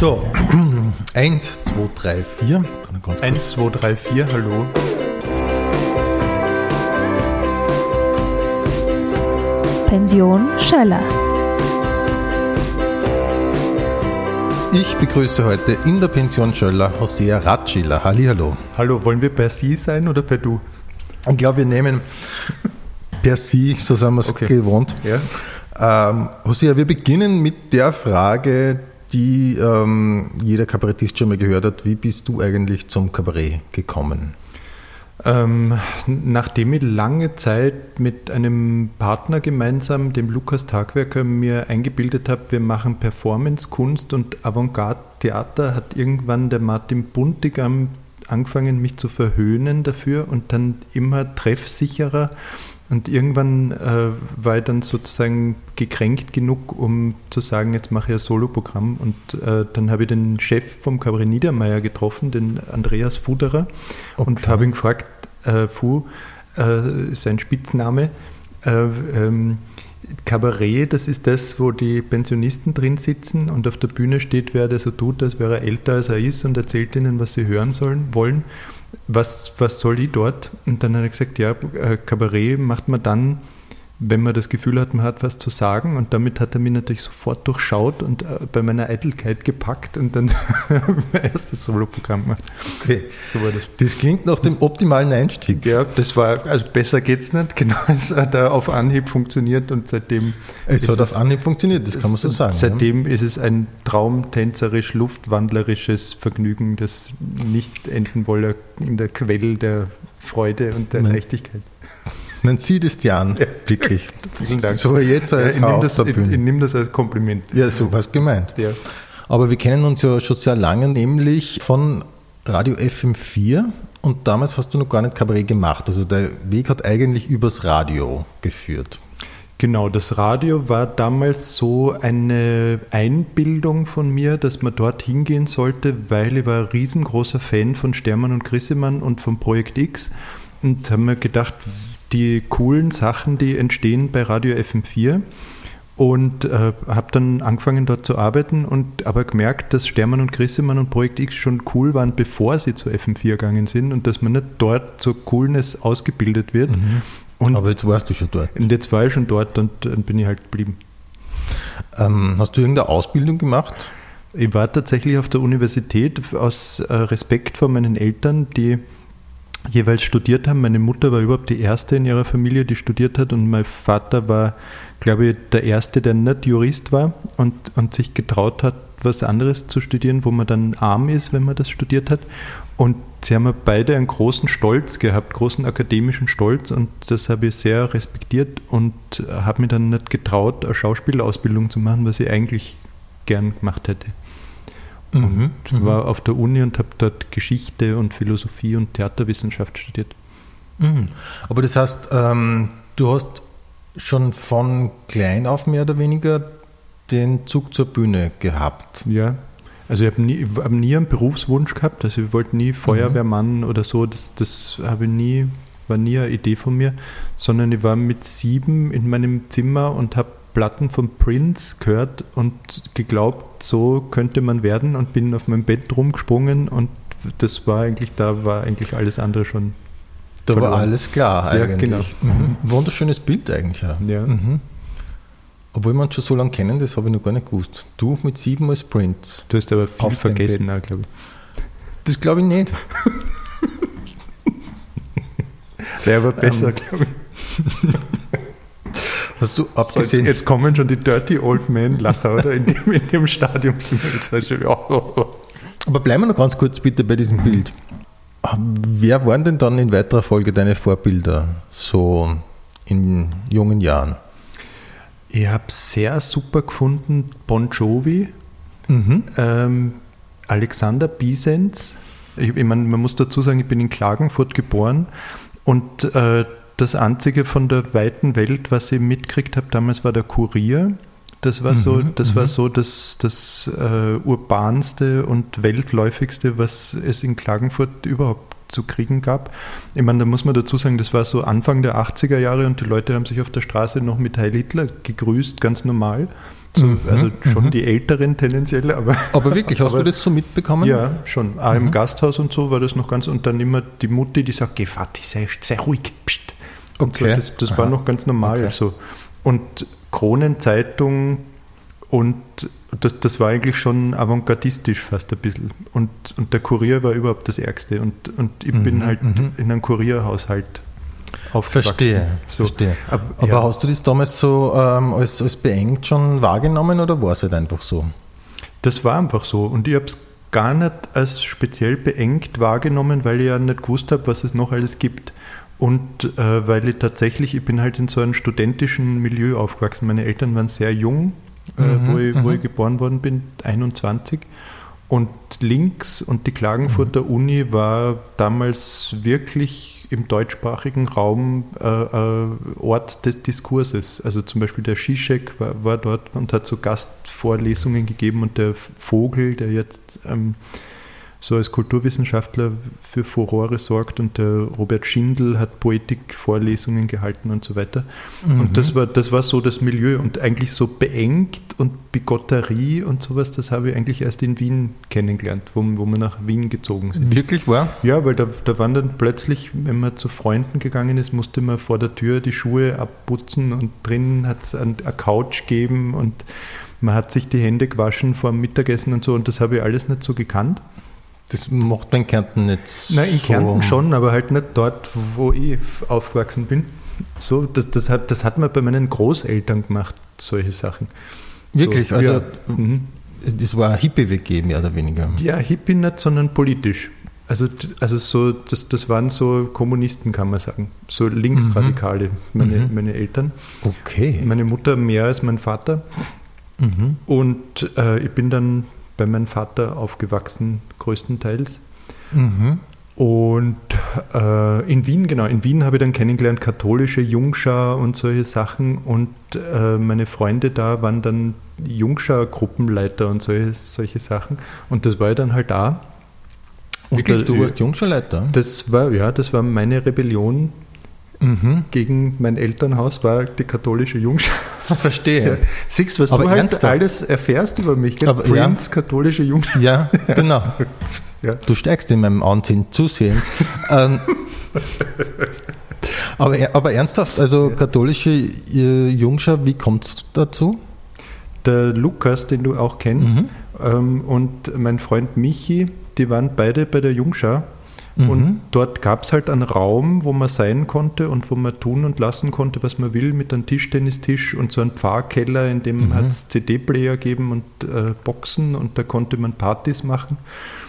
So, 1, 2, 3, 4. 1, 2, 3, 4, hallo. Pension Schöller. Ich begrüße heute in der Pension Schöller Hosea Ratschiller. Hallihallo. Hallo, wollen wir per Sie sein oder per Du? Ich glaube, wir nehmen per Sie, so sind wir es Okay. gewohnt. Ja. Ähm, Hosea, wir beginnen mit der Frage, die ähm, jeder Kabarettist schon mal gehört hat. Wie bist du eigentlich zum Kabarett gekommen? Ähm, nachdem ich lange Zeit mit einem Partner gemeinsam, dem Lukas Tagwerker, mir eingebildet habe, wir machen Performance-Kunst und Avantgarde-Theater, hat irgendwann der Martin Buntigam angefangen, mich zu verhöhnen dafür und dann immer treffsicherer. Und irgendwann äh, war ich dann sozusagen gekränkt genug, um zu sagen, jetzt mache ich ein Soloprogramm. Und äh, dann habe ich den Chef vom Cabaret Niedermeyer getroffen, den Andreas Fuderer, und Okay. habe ihn gefragt, äh, Fu, äh, ist sein Spitzname, äh, ähm, Kabarett, das ist das, wo die Pensionisten drin sitzen und auf der Bühne steht wer, der so tut, als wäre er älter als er ist und erzählt ihnen, was sie hören sollen, wollen. Was, was soll ich dort? Und dann hat er gesagt, ja, äh, Kabarett macht man dann, wenn man das Gefühl hat, man hat was zu sagen. Und damit hat er mich natürlich sofort durchschaut und äh, bei meiner Eitelkeit gepackt und dann mein erstes Soloprogramm gemacht. Okay. So war das. Das klingt nach dem optimalen Einstieg. Ja, das war, also besser geht's nicht. Genau, es hat da auf Anhieb funktioniert und seitdem. Es ist hat auf Anhieb funktioniert, das kann man so sagen. Seitdem ist es ein traumtänzerisch, luftwandlerisches Vergnügen, das nicht enden wolle in der Quelle der Freude und der. Leichtigkeit. Ja. Man sieht es dir an, wirklich. Vielen Dank. So jetzt Ja, als ich nehme auf das, der ich, Bühne. ich nehm das als Kompliment. Ja, so was gemeint. Ja. Aber wir kennen uns ja schon sehr lange, nämlich von Radio FM4 und damals hast du noch gar nicht Kabarett gemacht. Also der Weg hat eigentlich übers Radio geführt. Genau, das Radio war damals so eine Einbildung von mir, dass man dort hingehen sollte, weil ich war ein riesengroßer Fan von Stermann und Grissemann und vom Projekt X und habe mir gedacht, die coolen Sachen, die entstehen bei Radio FM4 und äh, habe dann angefangen dort zu arbeiten und aber gemerkt, dass Stermann und Grissemann und Projekt X schon cool waren, bevor sie zu FM4 gegangen sind und dass man nicht dort zur Coolness ausgebildet wird. Und Aber jetzt warst du schon dort. und jetzt war ich schon dort und dann bin ich halt geblieben. Ähm, hast du irgendeine Ausbildung gemacht? Ich war tatsächlich auf der Universität aus äh, Respekt vor meinen Eltern, die jeweils studiert haben. Meine Mutter war überhaupt die erste in ihrer Familie, die studiert hat und mein Vater war, glaube ich, der erste, der nicht Jurist war und, und sich getraut hat, was anderes zu studieren, wo man dann arm ist, wenn man das studiert hat. Und sie haben beide einen großen Stolz gehabt, großen akademischen Stolz und das habe ich sehr respektiert und habe mir dann nicht getraut, eine Schauspielausbildung zu machen, was ich eigentlich gern gemacht hätte. Mhm. Ich war auf der Uni und habe dort Geschichte und Philosophie und Theaterwissenschaft studiert. Mhm. Aber das heißt, ähm, du hast schon von klein auf mehr oder weniger den Zug zur Bühne gehabt. Ja. Also ich habe nie, hab nie einen Berufswunsch gehabt, also ich wollte nie Feuerwehrmann oder so, das, das habe ich nie, war nie eine Idee von mir, sondern ich war mit sieben in meinem Zimmer und habe Platten von Prince gehört und geglaubt, so könnte man werden und bin auf mein Bett rumgesprungen und das war eigentlich, da war eigentlich alles andere schon. Da war Verloren. alles klar Ja, eigentlich. Mhm. Wunderschönes Bild eigentlich. Ja. Ja. Mhm. Obwohl wir uns schon so lange kennen, das habe ich noch gar nicht gewusst. Du mit sieben als Prince. Du hast aber viel Auf vergessen, glaube Das glaube ich nicht. ich. Der war besser, glaube ich. Hast du So, jetzt, abgesehen, jetzt kommen schon die Dirty Old Man Lacher, oder? In dem, in dem Stadium sind wir jetzt also, ja. aber bleiben wir noch ganz kurz bitte bei diesem Bild. Wer waren denn dann in weiterer Folge deine Vorbilder, so in jungen Jahren? Ich habe sehr super gefunden Bon Jovi, Mhm. ähm, Alexander Bisenz. Ich, ich meine, man muss dazu sagen, ich bin in Klagenfurt geboren und äh, das einzige von der weiten Welt, was ich mitgekriegt habe, damals war der Kurier. Das war so, Mhm, das war mhm. so das, das äh, urbanste und weltläufigste, was es in Klagenfurt überhaupt zu kriegen gab. Ich meine, da muss man dazu sagen, das war so Anfang der 80er Jahre und die Leute haben sich auf der Straße noch mit Heil Hitler gegrüßt, ganz normal. So, Mhm, also schon mhm. die Älteren tendenziell, aber. Aber wirklich, hast Aber- du das so mitbekommen? Ja, schon. Auch im Gasthaus und so war das noch ganz. Und dann immer die Mutti, die sagt: Geh, Vati, sei, sei ruhig. Psst. Okay. So, das das war noch ganz normal. Okay. So. Und Kronenzeitung und das, das war eigentlich schon avantgardistisch fast ein bisschen. Und, und der Kurier war überhaupt das Ärgste. Und, und ich bin Mhm, halt mhm. in einem Kurierhaushalt aufgewachsen. Verstehe, So. verstehe. Ab, Aber ja. hast du das damals so ähm, als, als beengt schon wahrgenommen oder war es halt einfach so? Das war einfach so. Und ich habe es gar nicht als speziell beengt wahrgenommen, weil ich ja nicht gewusst habe, was es noch alles gibt. Und äh, weil ich tatsächlich, ich bin halt in so einem studentischen Milieu aufgewachsen. Meine Eltern waren sehr jung, äh, Mhm, wo, ich, wo mhm. ich geboren worden bin, 21. Und links und die Klagenfurter Mhm. Uni war damals wirklich im deutschsprachigen Raum äh, äh, Ort des Diskurses. Also zum Beispiel der Zizek war, war dort und hat so Gastvorlesungen gegeben und der Vogel, der jetzt ähm, so als Kulturwissenschaftler für Furore sorgt und der Robert Schindel hat Poetikvorlesungen gehalten und so weiter. Mhm. Und das war, das war so das Milieu und eigentlich so beengt und Bigotterie und sowas, das habe ich eigentlich erst in Wien kennengelernt, wo, wo wir nach Wien gezogen sind. Wirklich wahr? Ja, weil da, da waren dann plötzlich, wenn man zu Freunden gegangen ist, musste man vor der Tür die Schuhe abputzen und drinnen hat es eine Couch gegeben und man hat sich die Hände gewaschen vor dem Mittagessen und so und das habe ich alles nicht so gekannt. Das macht man in Kärnten nicht Nein, in so. Kärnten schon, aber halt nicht dort, wo ich aufgewachsen bin. So, das, das, hat, das hat man bei meinen Großeltern gemacht, solche Sachen. Wirklich, so, also ja. Mhm. das war ein Hippie-WG mehr oder weniger. Ja, Hippie nicht, sondern politisch. Also, also so, das, das waren so Kommunisten, kann man sagen. So Linksradikale, meine, Mhm. meine Eltern. Okay. Meine Mutter mehr als mein Vater. Mhm. Und äh, ich bin dann bei meinem Vater aufgewachsen, größtenteils. Mhm. Und äh, in Wien, genau, in Wien habe ich dann kennengelernt, katholische Jungschar und solche Sachen. Und äh, meine Freunde da waren dann Jungschar-Gruppenleiter und solche, solche Sachen. Und das war ich dann halt da. Und Wirklich, da- du warst Jungschulleiter? Das war, ja, das war meine Rebellion Mhm. gegen mein Elternhaus, war die katholische Jungschar. Verstehe. Ja. Siehst du, was Aber du halt ernsthaft? alles erfährst über mich, gell? Aber ja. Prince, katholische Jungschar. Ja, genau. Ja. Du steigst in meinem Ansehen zusehends. ähm, aber, aber ernsthaft, also katholische äh, Jungschar, wie kommt es dazu? Der Lukas, den du auch kennst, Mhm. ähm, und mein Freund Michi, die waren beide bei der Jungschar. Mhm. Und dort gab es halt einen Raum, wo man sein konnte und wo man tun und lassen konnte, was man will, mit einem Tischtennistisch und so einem Pfarrkeller, in dem Mhm. hat es CD-Player gegeben und äh, Boxen und da konnte man Partys machen.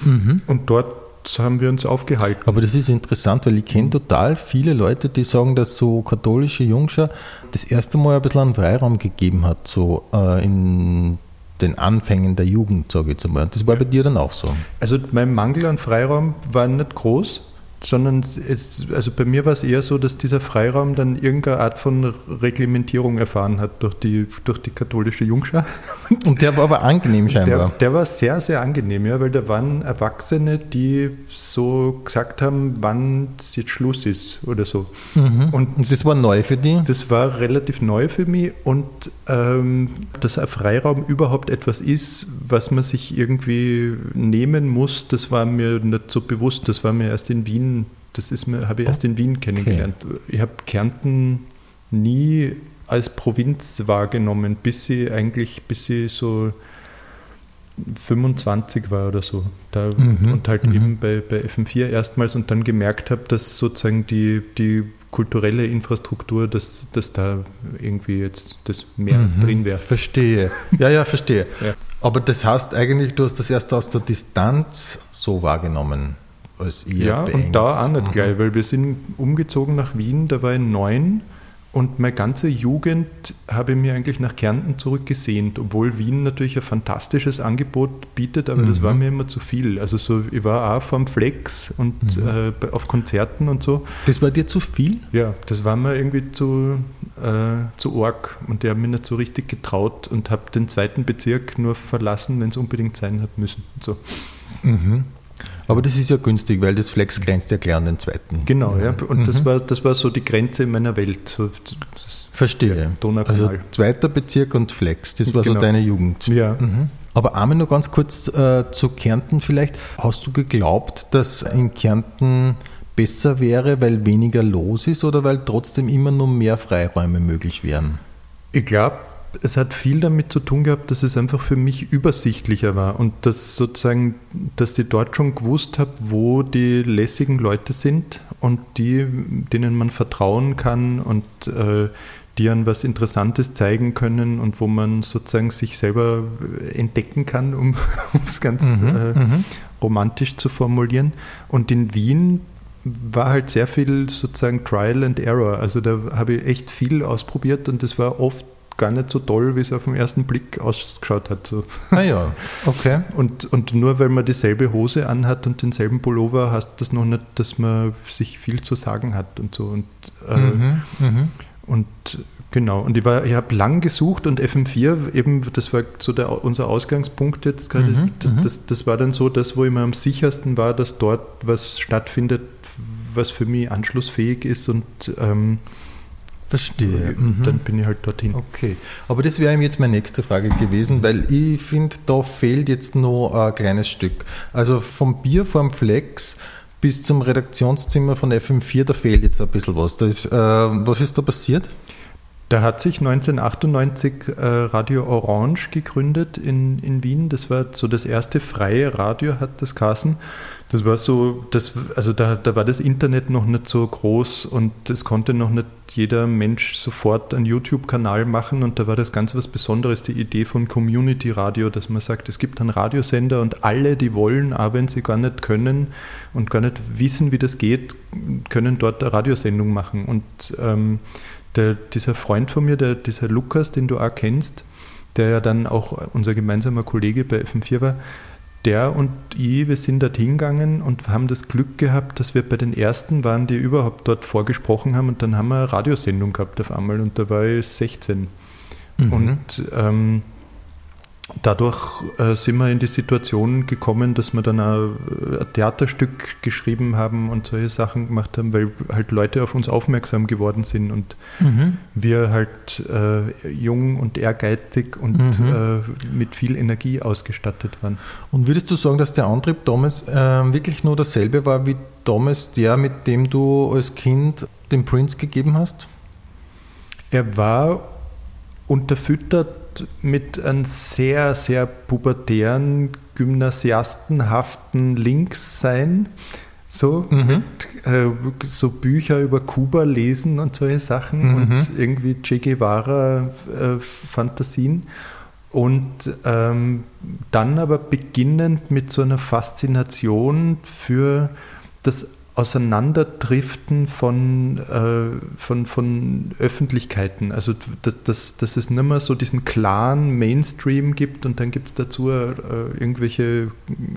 Mhm. Und dort haben wir uns aufgehalten. Aber das ist interessant, weil ich kenne total viele Leute, die sagen, dass so katholische Jungschar das erste Mal ein bisschen einen Freiraum gegeben hat, so äh, in den Anfängen der Jugend, sage ich jetzt einmal. Das war bei dir dann auch so. Also mein Mangel an Freiraum war nicht groß, sondern es, also bei mir war es eher so, dass dieser Freiraum dann irgendeine Art von Reglementierung erfahren hat durch die, durch die katholische Jungschar. Und der war aber angenehm Der, scheinbar. der war sehr, sehr angenehm, ja, weil da waren Erwachsene, die so gesagt haben, wann es jetzt Schluss ist oder so. Mhm. Und Und das war neu für die? das war relativ neu für mich und ähm, dass ein Freiraum überhaupt etwas ist, was man sich irgendwie nehmen muss, das war mir nicht so bewusst. Das war mir erst in Wien, das ist mir, habe ich erst in Wien kennengelernt. Ich habe Kärnten nie als Provinz wahrgenommen, bis ich eigentlich, bis ich so 25 war oder so. Da, Mhm, Und halt mhm. eben bei, bei FM4 erstmals und dann gemerkt habe, dass sozusagen die, die kulturelle Infrastruktur, dass, dass da irgendwie jetzt das mehr Mhm. drin wäre. Verstehe. Ja, ja, verstehe. Ja. Aber das heißt eigentlich, du hast das erst aus der Distanz so wahrgenommen, als ihr Ja, beengt. und da auch nicht Mhm. gleich, weil wir sind umgezogen nach Wien, da war ich neun und meine ganze Jugend habe ich mir eigentlich nach Kärnten zurückgesehnt, obwohl Wien natürlich ein fantastisches Angebot bietet, aber das Mhm. war mir immer zu viel. Also so, ich war auch vom Flex und Mhm. äh, auf Konzerten und so. Das war dir zu viel? Ja, das war mir irgendwie zu, äh, zu arg und ich habe mich nicht so richtig getraut und habe den zweiten Bezirk nur verlassen, wenn es unbedingt sein hat müssen. So. Mhm. Aber das ist ja günstig, weil das Flex grenzt ja klar an den zweiten. Genau, ja. Und mhm. das, war, das war so die Grenze in meiner Welt. So, Verstehe. Also zweiter Bezirk und Flex, das war genau. so deine Jugend. Ja. Mhm. Aber einmal nur ganz kurz äh, zu Kärnten vielleicht. Hast du geglaubt, dass in Kärnten besser wäre, weil weniger los ist oder weil trotzdem immer nur mehr Freiräume möglich wären? Ich glaube, es hat viel damit zu tun gehabt, dass es einfach für mich übersichtlicher war und dass sozusagen, dass ich dort schon gewusst habe, wo die lässigen Leute sind und die, denen man vertrauen kann und äh, die an was Interessantes zeigen können und wo man sozusagen sich selber entdecken kann, um es ganz mhm, äh, mhm. romantisch zu formulieren. Und in Wien war halt sehr viel sozusagen Trial and Error. Also da habe ich echt viel ausprobiert und das war oft gar nicht so toll, wie es auf den ersten Blick ausgeschaut hat. So. Ah ja, okay. Und, und nur weil man dieselbe Hose anhat und denselben Pullover, heißt das noch nicht, dass man sich viel zu sagen hat und so. Und, äh, mhm, mh. und Genau, und ich, ich habe lang gesucht und FM4, eben, das war so der, unser Ausgangspunkt jetzt gerade, mhm, das, mhm. das, das, war dann so das, wo ich mir am sichersten war, dass dort was stattfindet, was für mich anschlussfähig ist und ähm, Verstehe. Mhm. Dann bin ich halt dorthin. Okay. Aber das wäre jetzt meine nächste Frage gewesen, weil ich finde, da fehlt jetzt noch ein kleines Stück. Also vom Bier vom Flex bis zum Redaktionszimmer von FM4, da fehlt jetzt ein bisschen was. Ist, äh, was ist da passiert? Da hat sich 1998 äh, Radio Orange gegründet in, in Wien. Das war so das erste freie Radio, hat das Kassen. Das war so, das, also da, da war das Internet noch nicht so groß und es konnte noch nicht jeder Mensch sofort einen YouTube-Kanal machen und da war das ganz was Besonderes, die Idee von Community Radio, dass man sagt, es gibt einen Radiosender und alle, die wollen, auch wenn sie gar nicht können und gar nicht wissen, wie das geht, können dort eine Radiosendung machen. Und ähm, der, dieser Freund von mir, der, dieser Lukas, den du auch kennst, der ja dann auch unser gemeinsamer Kollege bei FM4 war, der und ich, wir sind dort hingegangen und haben das Glück gehabt, dass wir bei den ersten waren, die überhaupt dort vorgesprochen haben und dann haben wir eine Radiosendung gehabt auf einmal und da war ich 16. Mhm. Und ähm, dadurch äh, sind wir in die Situation gekommen, dass wir dann ein, ein, Theaterstück geschrieben haben und solche Sachen gemacht haben, weil halt Leute auf uns aufmerksam geworden sind und mhm. wir halt äh, jung und ehrgeizig und mhm. äh, mit viel Energie ausgestattet waren. Und würdest du sagen, dass der Antrieb damals äh, wirklich nur dasselbe war wie damals der, mit dem du als Kind den Prince gegeben hast? Er war unterfüttert mit einem sehr, sehr pubertären, gymnasiastenhaften Linkssein. So, mhm. mit, äh, so Bücher über Kuba lesen und solche Sachen mhm. und irgendwie Che Guevara-Fantasien. Äh, und ähm, dann aber beginnend mit so einer Faszination für das Auseinanderdriften von, äh, von, von Öffentlichkeiten. Also, dass, dass, dass es nicht mehr so diesen klaren Mainstream gibt und dann gibt es dazu äh, irgendwelche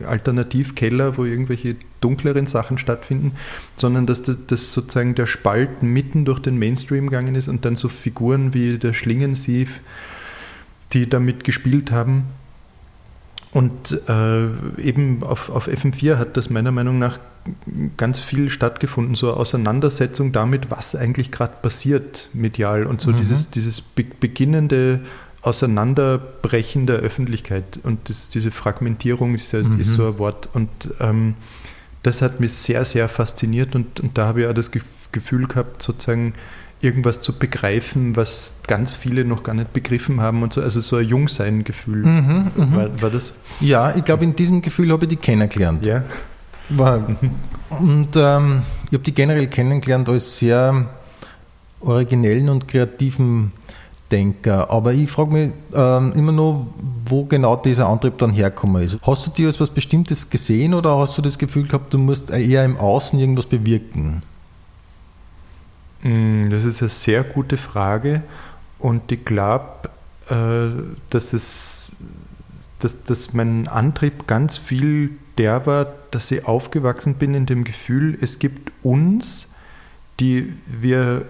Alternativkeller, wo irgendwelche dunkleren Sachen stattfinden, sondern dass das, das, sozusagen der Spalt mitten durch den Mainstream gegangen ist und dann so Figuren wie der Schlingensief, die damit gespielt haben. Und äh, eben auf, auf FM4 hat das meiner Meinung nach ganz viel stattgefunden, so eine Auseinandersetzung damit, was eigentlich gerade passiert medial und so mhm. dieses, dieses be beginnende Auseinanderbrechen der Öffentlichkeit und das, diese Fragmentierung ist, ja, mhm. ist, so ein Wort und ähm, das hat mich sehr, sehr fasziniert und, und da habe ich auch das Gefühl gehabt, sozusagen irgendwas zu begreifen, was ganz viele noch gar nicht begriffen haben und so, also so ein Jungsein-Gefühl. Mhm, mhm. war, war, das? Ja, ich glaube, in diesem Gefühl habe ich die kennengelernt. Ja. War, und ähm, ich habe die generell kennengelernt als sehr originellen und kreativen Denker. Aber ich frage mich ähm, immer nur, wo genau dieser Antrieb dann herkommen ist. Hast du dir als was Bestimmtes gesehen oder hast du das Gefühl gehabt, du musst eher im Außen irgendwas bewirken? Mm, das ist eine sehr gute Frage und ich glaube, äh, dass, es, dass, dass mein Antrieb ganz viel der war, dass ich aufgewachsen bin in dem Gefühl, es gibt uns, die wir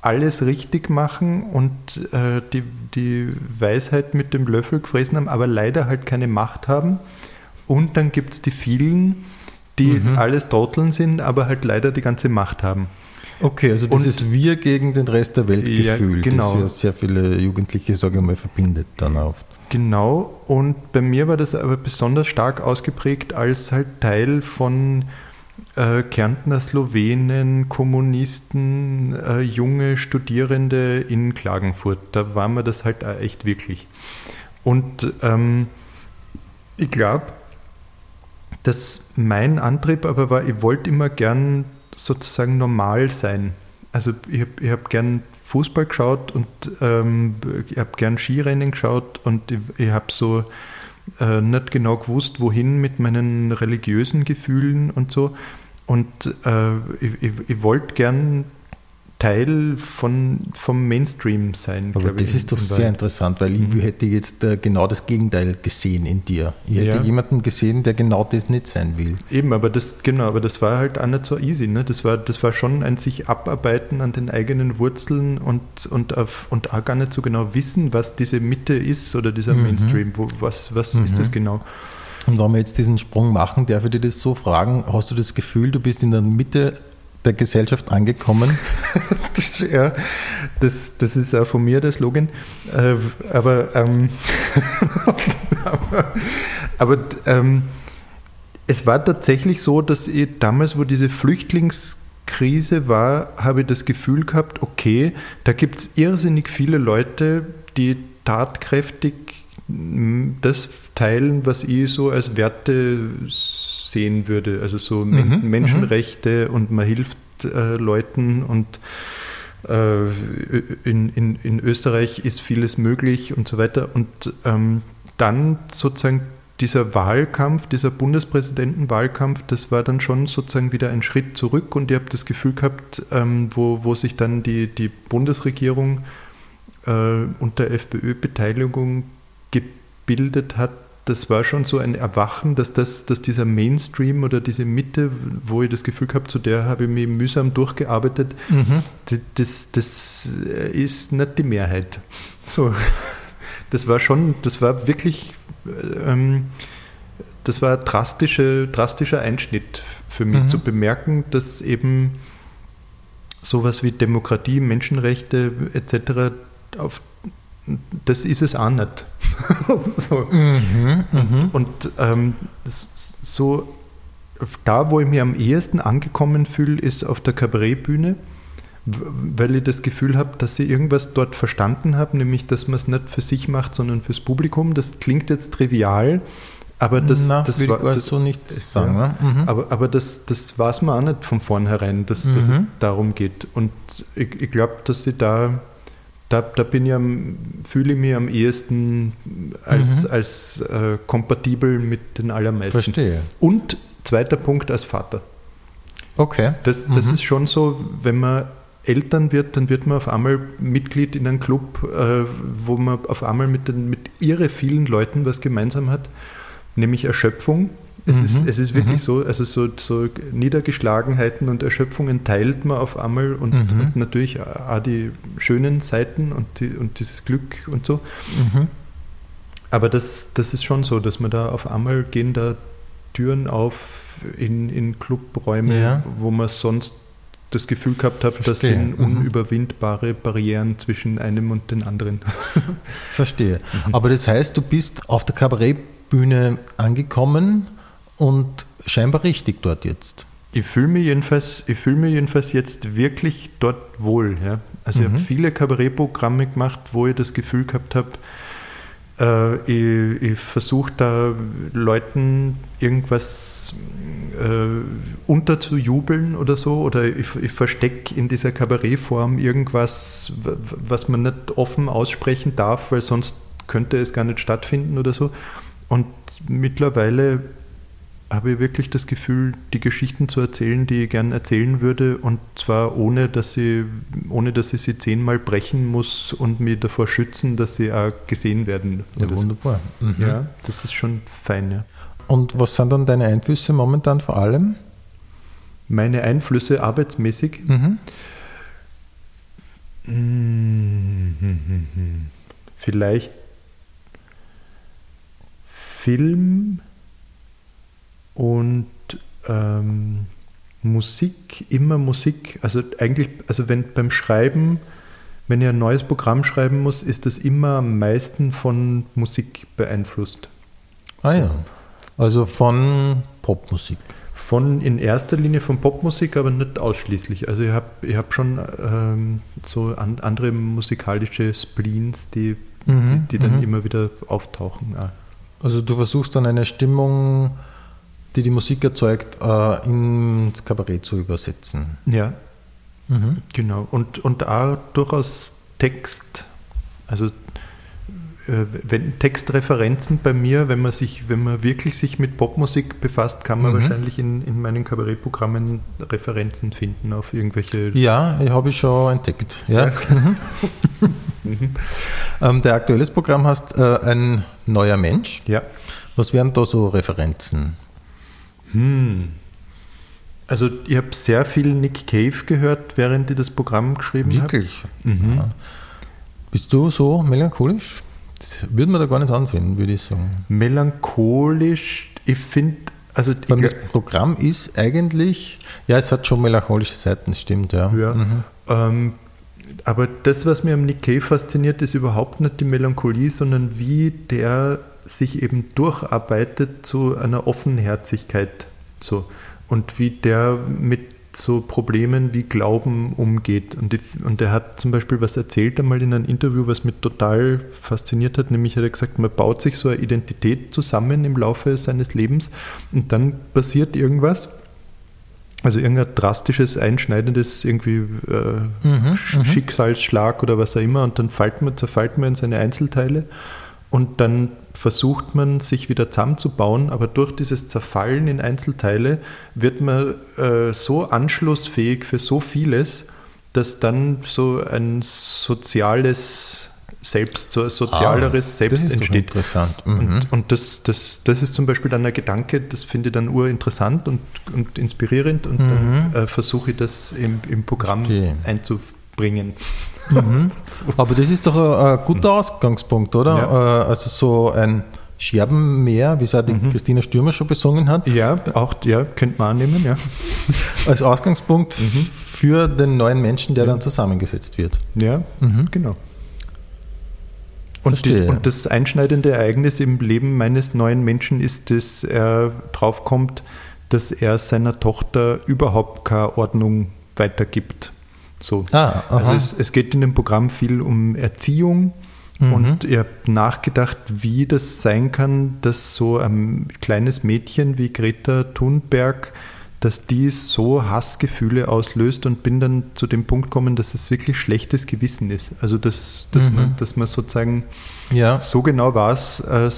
alles richtig machen und äh, die, die Weisheit mit dem Löffel gefressen haben, aber leider halt keine Macht haben. Und dann gibt es die vielen, die alles Trotteln sind, aber halt leider die ganze Macht haben. Okay, also dieses Wir gegen den Rest der Welt Ja, Gefühl, genau. das ja sehr viele Jugendliche, sage ich mal, verbindet dann oft. Genau, und bei mir war das aber besonders stark ausgeprägt als halt Teil von äh, Kärntner Slowenen, Kommunisten, äh, junge Studierende in Klagenfurt. Da war mir das halt auch echt wirklich. Und ähm, ich glaube, dass mein Antrieb aber war, ich wollte immer gern sozusagen normal sein. Also ich habe hab gern Fußball geschaut und ähm, ich habe gern Skirennen geschaut und ich, ich habe so äh, nicht genau gewusst, wohin mit meinen religiösen Gefühlen und so. Und äh, ich, ich, ich wollte gern Teil von, vom Mainstream sein. Aber glaub ich, das ist doch sehr Wahrheit. interessant, weil ich hätte jetzt äh, genau das Gegenteil gesehen in dir. Ich hätte Ja. jemanden gesehen, der genau das nicht sein will. Eben, aber das, genau, aber das war halt auch nicht so easy. Ne? Das, war, das war schon ein sich abarbeiten an den eigenen Wurzeln und, und, auf, und auch gar nicht so genau wissen, was diese Mitte ist oder dieser Mhm. Mainstream. Wo, was was ist das genau? Und wenn wir jetzt diesen Sprung machen, darf ich dir das so fragen, hast du das Gefühl, du bist in der Mitte der Gesellschaft angekommen? Das, ja, das, das ist auch von mir der Slogan. Äh, aber ähm, aber, aber ähm, es war tatsächlich so, dass ich damals, wo diese Flüchtlingskrise war, habe ich das Gefühl gehabt, okay, da gibt es irrsinnig viele Leute, die tatkräftig das teilen, was ich so als Werte sehen würde. Also so Men- Menschenrechte und man hilft äh, Leuten und äh, in, in, in Österreich ist vieles möglich und so weiter. Und ähm, dann sozusagen dieser Wahlkampf, dieser Bundespräsidentenwahlkampf, das war dann schon sozusagen wieder ein Schritt zurück und ich habe das Gefühl gehabt, ähm, wo, wo sich dann die, die Bundesregierung äh, unter FPÖ-Beteiligung gebildet hat, das war schon so ein Erwachen, dass, das, dass dieser Mainstream oder diese Mitte, wo ich das Gefühl habe, zu der habe ich mich mühsam durchgearbeitet, d- das, das äh, ist nicht die Mehrheit. So, das war schon, das war wirklich, äh, ähm, das war ein drastische, drastischer Einschnitt für mich Mhm. zu bemerken, dass eben sowas wie Demokratie, Menschenrechte etc. auf das ist es auch nicht. so. Und ähm, s- so da, wo ich mich am ehesten angekommen fühle, ist auf der Cabaret-Bühne, w- weil ich das Gefühl habe, dass ich irgendwas dort verstanden habe, nämlich, dass man es nicht für sich macht, sondern fürs Publikum. Das klingt jetzt trivial, aber das, Na, das war das, so nicht sagen. ja. ne? Mhm. aber, aber das, das war es mir auch nicht von vornherein, dass, dass es Mhm. darum geht. Und ich, ich glaube, dass ich da, da, da bin ich am, fühle ich mich am ehesten als, Mhm. als äh, kompatibel mit den allermeisten. Verstehe. Und zweiter Punkt als Vater. Okay. Das, das ist schon so, wenn man Eltern wird, dann wird man auf einmal Mitglied in einem Club, äh, wo man auf einmal mit, den, mit irre vielen Leuten was gemeinsam hat, nämlich Erschöpfung. Es, ist, es ist wirklich so, also so, so Niedergeschlagenheiten und Erschöpfungen teilt man auf einmal und, und natürlich auch die schönen Seiten und, die, und dieses Glück und so. Mhm. Aber das, das ist schon so, dass man da auf einmal gehen da Türen auf in, in Clubräume, Ja. wo man sonst das Gefühl gehabt hat, das sind Mhm. unüberwindbare Barrieren zwischen einem und den anderen. Verstehe. Mhm. Aber das heißt, du bist auf der Kabarettbühne angekommen und scheinbar richtig dort jetzt. Ich fühle mich jedenfalls, ich fühle mich jedenfalls jetzt wirklich dort wohl. Ja? Also ich habe viele Kabarettprogramme gemacht, wo ich das Gefühl gehabt habe, äh, ich, ich versuche da Leuten irgendwas äh, unterzujubeln oder so, oder ich, ich verstecke in dieser Kabarettform irgendwas, was man nicht offen aussprechen darf, weil sonst könnte es gar nicht stattfinden oder so. Und mittlerweile habe ich wirklich das Gefühl, die Geschichten zu erzählen, die ich gern erzählen würde, und zwar ohne, dass ich, ohne, dass ich sie zehnmal brechen muss und mich davor schützen, dass sie auch gesehen werden. Ja, wunderbar. Mhm. ja das ist schon fein. Ja. Und was sind dann deine Einflüsse momentan vor allem? Meine Einflüsse arbeitsmäßig. Mhm. Mhm. Vielleicht Film und ähm, Musik, immer Musik. Also eigentlich, also wenn beim Schreiben, wenn ich ein neues Programm schreiben muss, ist das immer am meisten von Musik beeinflusst. Ah ja. Also von Popmusik. Von in erster Linie von Popmusik, aber nicht ausschließlich. Also ich habe ich hab schon ähm, so an, andere musikalische Spleens, die, Mhm, die, die dann mhm. immer wieder auftauchen. Ah. Also du versuchst dann eine Stimmung, die die Musik erzeugt, äh, ins Kabarett zu übersetzen. Ja, Mhm. genau. Und, und auch durchaus Text. Also äh, wenn Textreferenzen bei mir, wenn man sich, wenn man wirklich sich mit Popmusik befasst, kann man Mhm. wahrscheinlich in, in meinen Kabarettprogrammen Referenzen finden auf irgendwelche. Ja, ich habe ich schon entdeckt. Ja. Mhm. ähm, der aktuelles Programm heißt äh, ein neuer Mensch. Ja. Was wären da so Referenzen? Hm. Also ich habe sehr viel Nick Cave gehört, während ich das Programm geschrieben habe. Wirklich? Mhm. Ja. Bist du so melancholisch? Das würde man da gar nicht ansehen, würde ich sagen. Melancholisch, ich finde, also ich das Programm ist eigentlich, ja, es hat schon melancholische Seiten, stimmt, ja. Ja. Mhm. Ähm, aber das, was mir am Nick Cave fasziniert, ist überhaupt nicht die Melancholie, sondern wie der sich eben durcharbeitet zu einer Offenherzigkeit. So. Und wie der mit so Problemen wie Glauben umgeht. Und, ich, und er hat zum Beispiel was erzählt einmal in einem Interview, was mich total fasziniert hat, nämlich hat er gesagt, man baut sich so eine Identität zusammen im Laufe seines Lebens und dann passiert irgendwas also irgendein drastisches, einschneidendes irgendwie äh, Mhm, mhm. Schicksalsschlag oder was auch immer und dann fällt man, zerfällt man in seine Einzelteile und dann versucht man sich wieder zusammenzubauen, aber durch dieses Zerfallen in Einzelteile wird man äh, so anschlussfähig für so vieles, dass dann so ein soziales Selbst, so ein sozialeres Ah, Selbst das ist entsteht. interessant. Mhm. Und, und das, das, das ist zum Beispiel dann ein Gedanke, das finde ich dann urinteressant und, und inspirierend und dann äh, versuche ich das im, im Programm Verstehe. einzubringen. Mhm. Aber das ist doch ein, ein guter Ausgangspunkt, oder? Ja. Äh, Also so ein Scherbenmeer, wie es auch die Christina Stürmer schon besungen hat, Ja, auch, ja, könnte man annehmen, ja. als Ausgangspunkt Mhm. für den neuen Menschen, der dann zusammengesetzt wird. Ja, Mhm. genau. Und, die, und das einschneidende Ereignis im Leben meines neuen Menschen ist, dass er draufkommt, dass er seiner Tochter überhaupt keine Ordnung weitergibt. So. Ah, also es, es geht in dem Programm viel um Erziehung Mhm. und ich habe nachgedacht, wie das sein kann, dass so ein kleines Mädchen wie Greta Thunberg, dass die so Hassgefühle auslöst und bin dann zu dem Punkt gekommen, dass es wirklich schlechtes Gewissen ist. Also dass, dass, Mhm. man, dass man sozusagen Ja. so genau weiß, äh,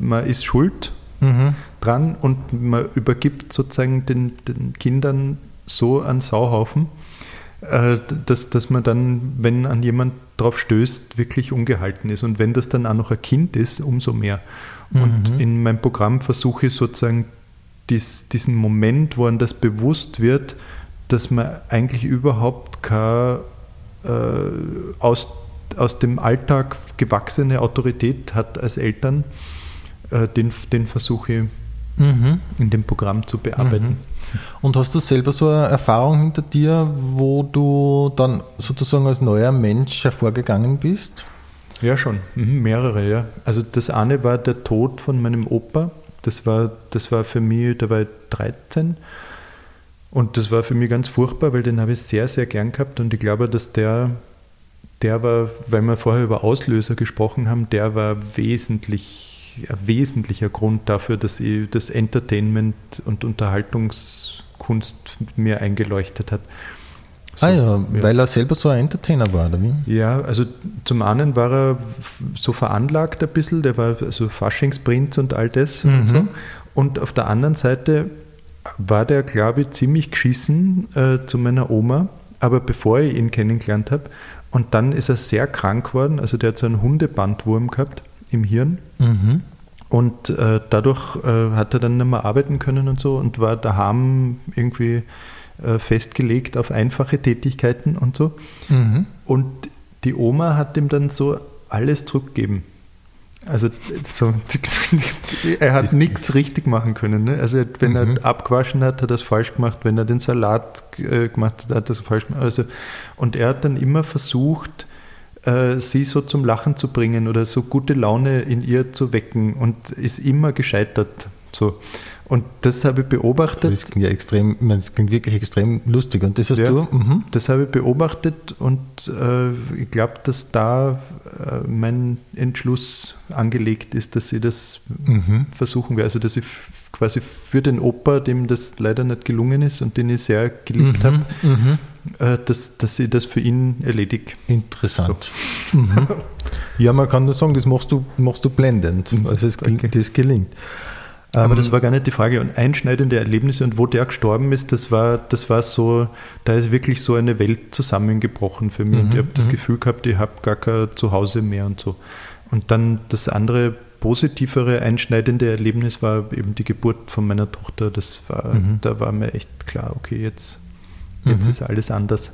man ist schuld Mhm. dran und man übergibt sozusagen den, den Kindern so einen Sauhaufen, äh, dass, dass man dann, wenn an jemand drauf stößt, wirklich ungehalten ist. Und wenn das dann auch noch ein Kind ist, umso mehr. Und Mhm. in meinem Programm versuche ich sozusagen dies, diesen Moment, wo einem das bewusst wird, dass man eigentlich überhaupt keine äh, aus, aus dem Alltag gewachsene Autorität hat als Eltern, äh, den, den versuche ich Mhm. in dem Programm zu bearbeiten. Und hast du selber so eine Erfahrung hinter dir, wo du dann sozusagen als neuer Mensch hervorgegangen bist? Ja, schon. Mhm, mehrere, ja. Also das eine war der Tod von meinem Opa. Das war, das war für mich, da war ich 13. Und das war für mich ganz furchtbar, weil den habe ich sehr, sehr gern gehabt. Und ich glaube, dass der, der war, weil wir vorher über Auslöser gesprochen haben, der war wesentlich, ein wesentlicher Grund dafür, dass ich das Entertainment und Unterhaltungskunst mir eingeleuchtet hat. So, ah ja, weil er selber so ein Entertainer war, oder wie? Ja, also zum einen war er so veranlagt ein bisschen, der war so Faschingsprinz und all das Mhm. und so. Und auf der anderen Seite war der, glaube ich, ziemlich geschissen äh, zu meiner Oma, aber bevor ich ihn kennengelernt habe. Und dann ist er sehr krank geworden, also der hat so einen Hundebandwurm gehabt im Hirn. Mhm. Und äh, dadurch äh, hat er dann nicht mehr arbeiten können und so und war daheim irgendwie äh, festgelegt auf einfache Tätigkeiten und so. Mhm. Und die Oma hat ihm dann so alles zurückgegeben. Also so, er hat nichts richtig machen können. Ne? Also wenn mhm. er abgewaschen hat, hat er es falsch gemacht. Wenn er den Salat äh, gemacht hat, hat er es falsch gemacht. Also, und er hat dann immer versucht, äh, sie so zum Lachen zu bringen oder so gute Laune in ihr zu wecken und ist immer gescheitert. So. Und das habe ich beobachtet. Das klingt ja extrem, das klingt wirklich extrem lustig. Und das hast ja, du? Mhm. Das habe ich beobachtet und äh, ich glaube, dass da äh, mein Entschluss angelegt ist, dass ich das mhm. versuchen werde. Also, dass ich quasi für den Opa, dem das leider nicht gelungen ist und den ich sehr geliebt mhm. habe, mhm. Äh, dass, dass ich das für ihn erledige. Interessant. So. Mhm. Ja, man kann nur sagen, das machst du, machst du blendend. Also, es, das gelingt. Aber das ähm, war gar nicht die Frage. Und einschneidende Erlebnisse und wo der gestorben ist, das war, das war so, da ist wirklich so eine Welt zusammengebrochen für mich. Mhm, und ich habe das mhm. Gefühl gehabt, ich habe gar kein Zuhause mehr und so. Und dann das andere positivere, einschneidende Erlebnis war eben die Geburt von meiner Tochter. Das war, mhm. da war mir echt klar, okay, jetzt, jetzt mhm. ist alles anders.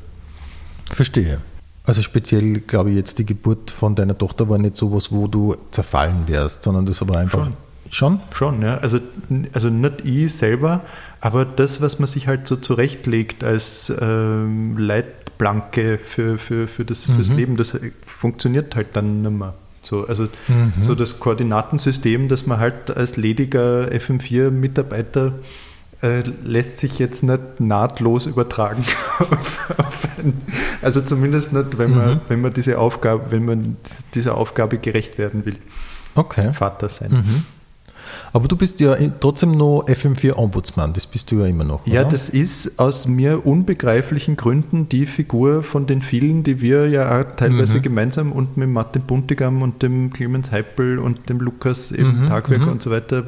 Verstehe. Also speziell, glaube ich, jetzt die Geburt von deiner Tochter war nicht so was, wo du zerfallen wärst, sondern das war einfach Schon Schon? Schon, ja. Also, also nicht ich selber, aber das, was man sich halt so zurechtlegt als ähm, Leitplanke für, für, für das, mhm. fürs Leben, das funktioniert halt dann nicht mehr. So, also mhm. so das Koordinatensystem, das man halt als lediger FM4-Mitarbeiter äh, lässt sich jetzt nicht nahtlos übertragen. also zumindest nicht, wenn man, mhm. wenn man diese Aufgabe, wenn man dieser Aufgabe gerecht werden will. Okay. Vater sein. Mhm. Aber du bist ja trotzdem noch FM4-Ombudsmann, das bist du ja immer noch. Ja, das ist aus mir unbegreiflichen Gründen die Figur von den vielen, die wir ja auch teilweise mhm. gemeinsam und mit Martin Buntigam und dem Clemens Heipel und dem Lukas eben mhm. Tagwerker mhm. und so weiter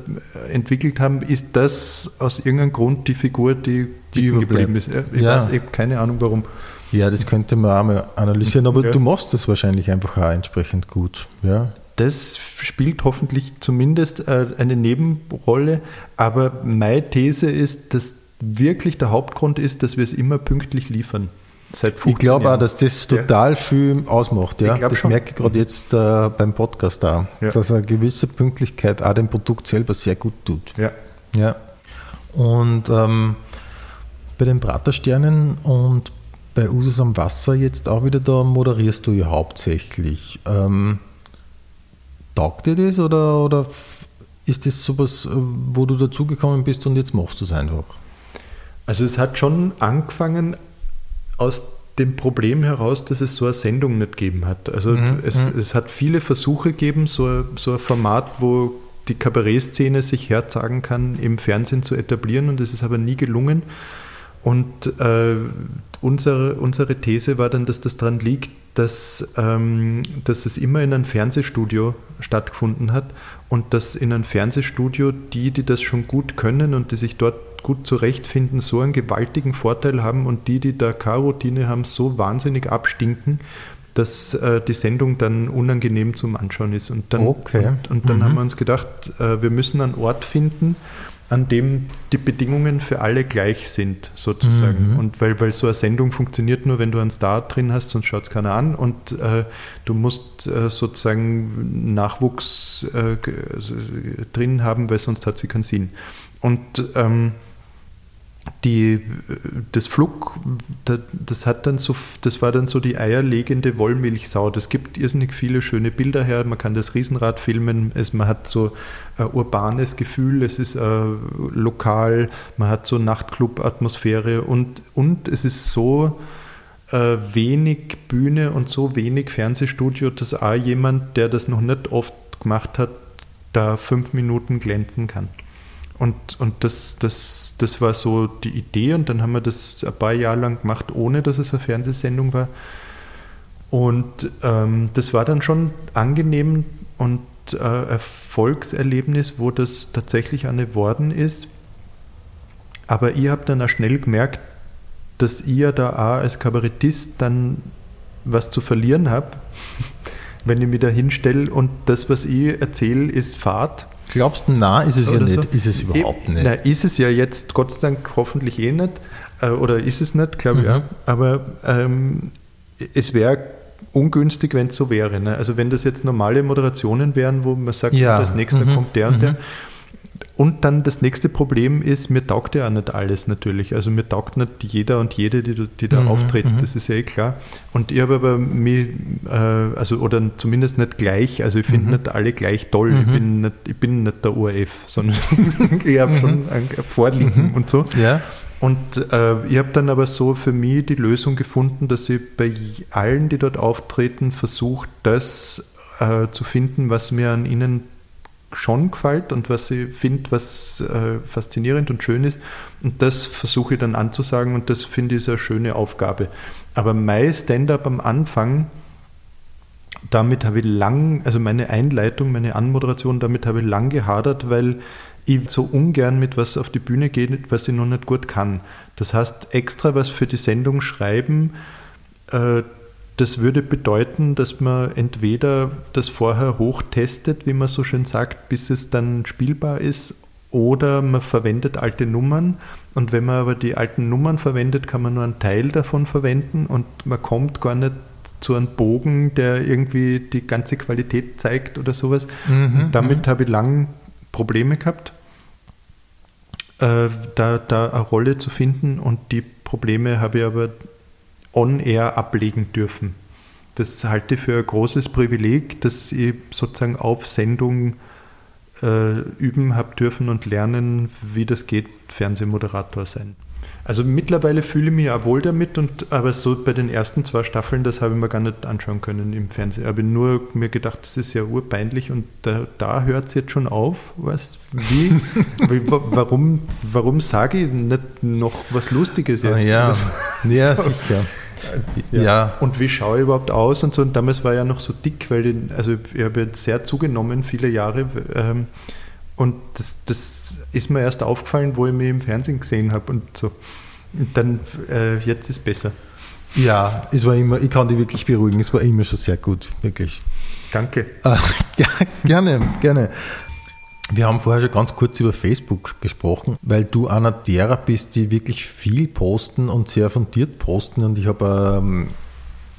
äh, entwickelt haben, ist das aus irgendeinem Grund die Figur, die, die geblieben ist. Ich ja. weiß eben keine Ahnung warum. Ja, das könnte man auch mal analysieren, aber ja. du machst das wahrscheinlich einfach auch entsprechend gut. Ja, das spielt hoffentlich zumindest äh, eine Nebenrolle. Aber meine These ist, dass wirklich der Hauptgrund ist, dass wir es immer pünktlich liefern. Seit 15 ich glaube auch, dass das total ja. viel ausmacht. Ja? Das schon. merke ich gerade jetzt äh, beim Podcast da, ja. dass eine gewisse Pünktlichkeit auch dem Produkt selber sehr gut tut. Ja. ja. Und ähm, bei den Pratersternen und bei Usus am Wasser jetzt auch wieder, da moderierst du ja hauptsächlich. Ähm, Taugt dir das oder, oder ist das sowas, äh, wo du dazugekommen bist und jetzt machst du es einfach? Also es hat schon angefangen aus dem Problem heraus, dass es so eine Sendung nicht gegeben hat. Also mhm. es, mhm. es hat viele Versuche gegeben, so, so ein Format, wo die Kabarettszene sich herzagen kann, im Fernsehen zu etablieren und es ist aber nie gelungen. Und äh, unsere, unsere These war dann, dass das daran liegt, dass, ähm, dass es immer in einem Fernsehstudio stattgefunden hat und dass in einem Fernsehstudio die, die das schon gut können und die sich dort gut zurechtfinden, so einen gewaltigen Vorteil haben und die, die da keine Routine haben, so wahnsinnig abstinken, dass äh, die Sendung dann unangenehm zum Anschauen ist. Und dann, okay. und, und dann mhm. haben wir uns gedacht, äh, wir müssen einen Ort finden, an dem die Bedingungen für alle gleich sind, sozusagen. Mhm. Und weil, weil so eine Sendung funktioniert nur, wenn du einen Star drin hast, sonst schaut es keiner an. Und äh, du musst äh, sozusagen Nachwuchs äh, drin haben, weil sonst hat sie keinen Sinn. Und ähm, die, das Flug, das hat dann so, das war dann so die eierlegende Wollmilchsau. Das gibt irrsinnig viele schöne Bilder her. Man kann das Riesenrad filmen. Es, man hat so ein urbanes Gefühl. Es ist äh, lokal. Man hat so Nachtclub-Atmosphäre und, und es ist so äh, wenig Bühne und so wenig Fernsehstudio, dass auch jemand, der das noch nicht oft gemacht hat, da fünf Minuten glänzen kann. Und, und das, das, das war so die Idee und dann haben wir das ein paar Jahre lang gemacht, ohne dass es eine Fernsehsendung war. Und ähm, das war dann schon angenehm und äh, Erfolgserlebnis, wo das tatsächlich eine worden ist. Aber ich habe dann auch schnell gemerkt, dass ja da auch als Kabarettist dann was zu verlieren habe, wenn ich mich da hinstelle und das, was ich erzähle, ist Fahrt Glaubst du, na, ist es ja nicht, so. ist es überhaupt nicht. Na, ist es ja jetzt, Gott sei Dank, hoffentlich eh nicht, äh, oder ist es nicht, glaube ich, mhm. ja. Aber ähm, es wäre ungünstig, wenn es so wäre. Ne? Also wenn das jetzt normale Moderationen wären, wo man sagt, Ja. das nächste Mhm. kommt der und Mhm. der. Und dann das nächste Problem ist, mir taugt ja auch nicht alles natürlich. Also mir taugt nicht jeder und jede, die, die da Mhm, auftreten, mhm. das ist ja eh klar. Und ich habe aber mich, äh, also oder zumindest nicht gleich, also ich finde Mhm. nicht alle gleich toll. Ich, Mhm. bin nicht, ich bin nicht der ORF, sondern ich habe schon ein Vorlieben Mhm. und so. Ja. Und äh, ich habe dann aber so für mich die Lösung gefunden, dass ich bei allen, die dort auftreten, versuche, das äh, zu finden, was mir an ihnen schon gefällt und was ich finde, was äh, faszinierend und schön ist. Und das versuche ich dann anzusagen und das finde ich eine schöne Aufgabe. Aber mein Stand-up am Anfang, damit habe ich lang, also meine Einleitung, meine Anmoderation, damit habe ich lang gehadert, weil ich so ungern mit was auf die Bühne gehe, was ich noch nicht gut kann. Das heißt, extra was für die Sendung schreiben, äh, das würde bedeuten, dass man entweder das vorher hochtestet, wie man so schön sagt, bis es dann spielbar ist, oder man verwendet alte Nummern. Und wenn man aber die alten Nummern verwendet, kann man nur einen Teil davon verwenden und man kommt gar nicht zu einem Bogen, der irgendwie die ganze Qualität zeigt oder sowas. Mhm, damit habe ich lang Probleme gehabt, äh, da, da eine Rolle zu finden und die Probleme habe ich aber on-air ablegen dürfen. Das halte ich für ein großes Privileg, dass ich sozusagen auf Sendung äh, üben habe dürfen und lernen, wie das geht, Fernsehmoderator sein. Also mittlerweile fühle ich mich auch wohl damit, und, aber so bei den ersten zwei Staffeln, das habe ich mir gar nicht anschauen können im Fernsehen. Ich habe nur mir gedacht, das ist ja urpeinlich und da, da hört es jetzt schon auf. Was, wie, wie, wa- warum, warum sage ich nicht noch was Lustiges jetzt? ja. Das- ja, So. sicher. ja. Ja. Und wie schaue ich überhaupt aus und so. Und damals war ich ja noch so dick, weil ich, also ich habe jetzt sehr zugenommen, viele Jahre. Ähm, und das, das ist mir erst aufgefallen, wo ich mich im Fernsehen gesehen habe und so. Und dann, äh, jetzt ist besser. Ja, es war immer, ich kann dich wirklich beruhigen, es war immer schon sehr gut, wirklich. Danke. Äh, ja, gerne, gerne. Wir haben vorher schon ganz kurz über Facebook gesprochen, weil du einer derer bist, die wirklich viel posten und sehr fundiert posten. Und ich habe ähm,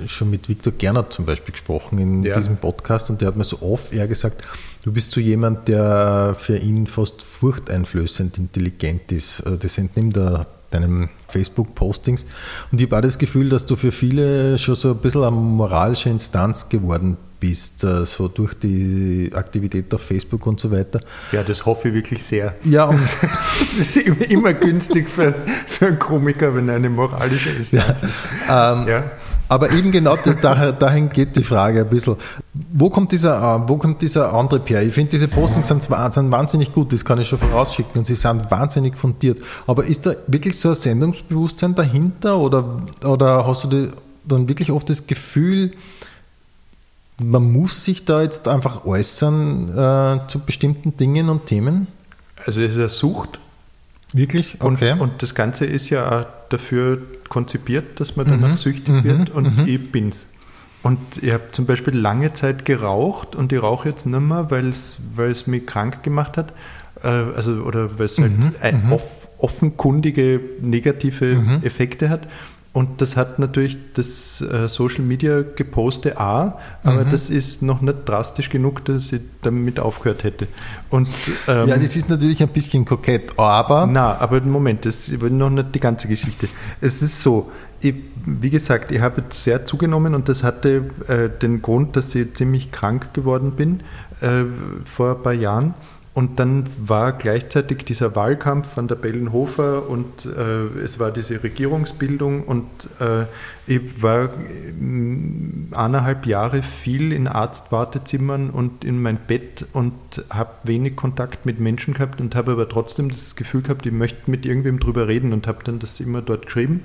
schon mit Viktor Gernert zum Beispiel gesprochen in Ja. diesem Podcast und der hat mir so oft eher gesagt, du bist so jemand, der für ihn fast furchteinflößend intelligent ist. Also Das entnimmt er deinem Facebook-Postings. Und ich habe auch das Gefühl, dass du für viele schon so ein bisschen eine moralische Instanz geworden bist, äh, so durch die Aktivität auf Facebook und so weiter. Ja, das hoffe ich wirklich sehr. Ja, und Es ist immer, günstig für, für einen Komiker, wenn er eine moralische Instanz ist. ähm, Ja. Aber eben genau da- dahin geht die Frage ein bisschen. Wo kommt dieser, äh, wo kommt dieser Antrieb her? Ich finde, diese Postings sind, sind wahnsinnig gut, das kann ich schon vorausschicken und sie sind wahnsinnig fundiert. Aber ist da wirklich so ein Sendungsbewusstsein dahinter oder, oder hast du die, dann wirklich oft das Gefühl, man muss sich da jetzt einfach äußern äh, zu bestimmten Dingen und Themen? Also es ist eine Sucht Wirklich? Und, und das Ganze ist ja auch dafür konzipiert, dass man danach Mhm, süchtig mhm, wird und mhm. ich bin's. Und ich habe zum Beispiel lange Zeit geraucht und ich rauche jetzt nicht mehr, weil es mich krank gemacht hat. Äh, also, oder weil es halt Mhm, mhm. off, offenkundige negative Mhm. Effekte hat. Und das hat natürlich das äh, Social Media geposte A, aber Mhm. das ist noch nicht drastisch genug, dass ich damit aufgehört hätte. Und, ähm, ja, das ist natürlich ein bisschen kokett, aber na, aber Moment, das ist noch nicht die ganze Geschichte. Es ist so, ich, wie gesagt, ich habe sehr zugenommen und das hatte äh, den Grund, dass ich ziemlich krank geworden bin äh, vor ein paar Jahren. Und dann war gleichzeitig dieser Wahlkampf von der Bellenhofer und äh, es war diese Regierungsbildung und äh, ich war mm, eineinhalb Jahre viel in Arztwartezimmern und in mein Bett und habe wenig Kontakt mit Menschen gehabt und habe aber trotzdem das Gefühl gehabt, ich möchte mit irgendwem drüber reden und habe dann das immer dort geschrieben.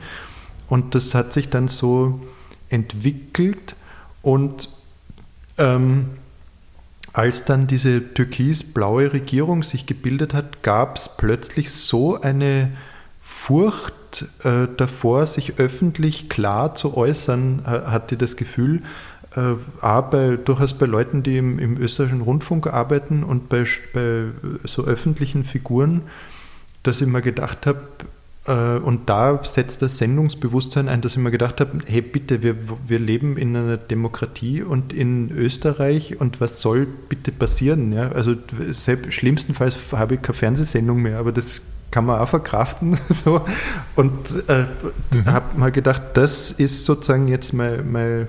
Und das hat sich dann so entwickelt und ähm, als dann diese türkis-blaue Regierung sich gebildet hat, gab es plötzlich so eine Furcht äh, davor, sich öffentlich klar zu äußern, ha- hatte das Gefühl, äh, bei, durchaus bei Leuten, die im, im österreichischen Rundfunk arbeiten und bei, bei so öffentlichen Figuren, dass ich mir gedacht habe, Äh, und da setzt das Sendungsbewusstsein ein, dass ich mir gedacht habe, hey bitte, wir, wir leben in einer Demokratie und in Österreich und was soll bitte passieren? Ja? Also selbst, schlimmstenfalls habe ich keine Fernsehsendung mehr, aber das kann man auch verkraften. so. Und äh, mhm. habe mal gedacht, das ist sozusagen jetzt meine, meine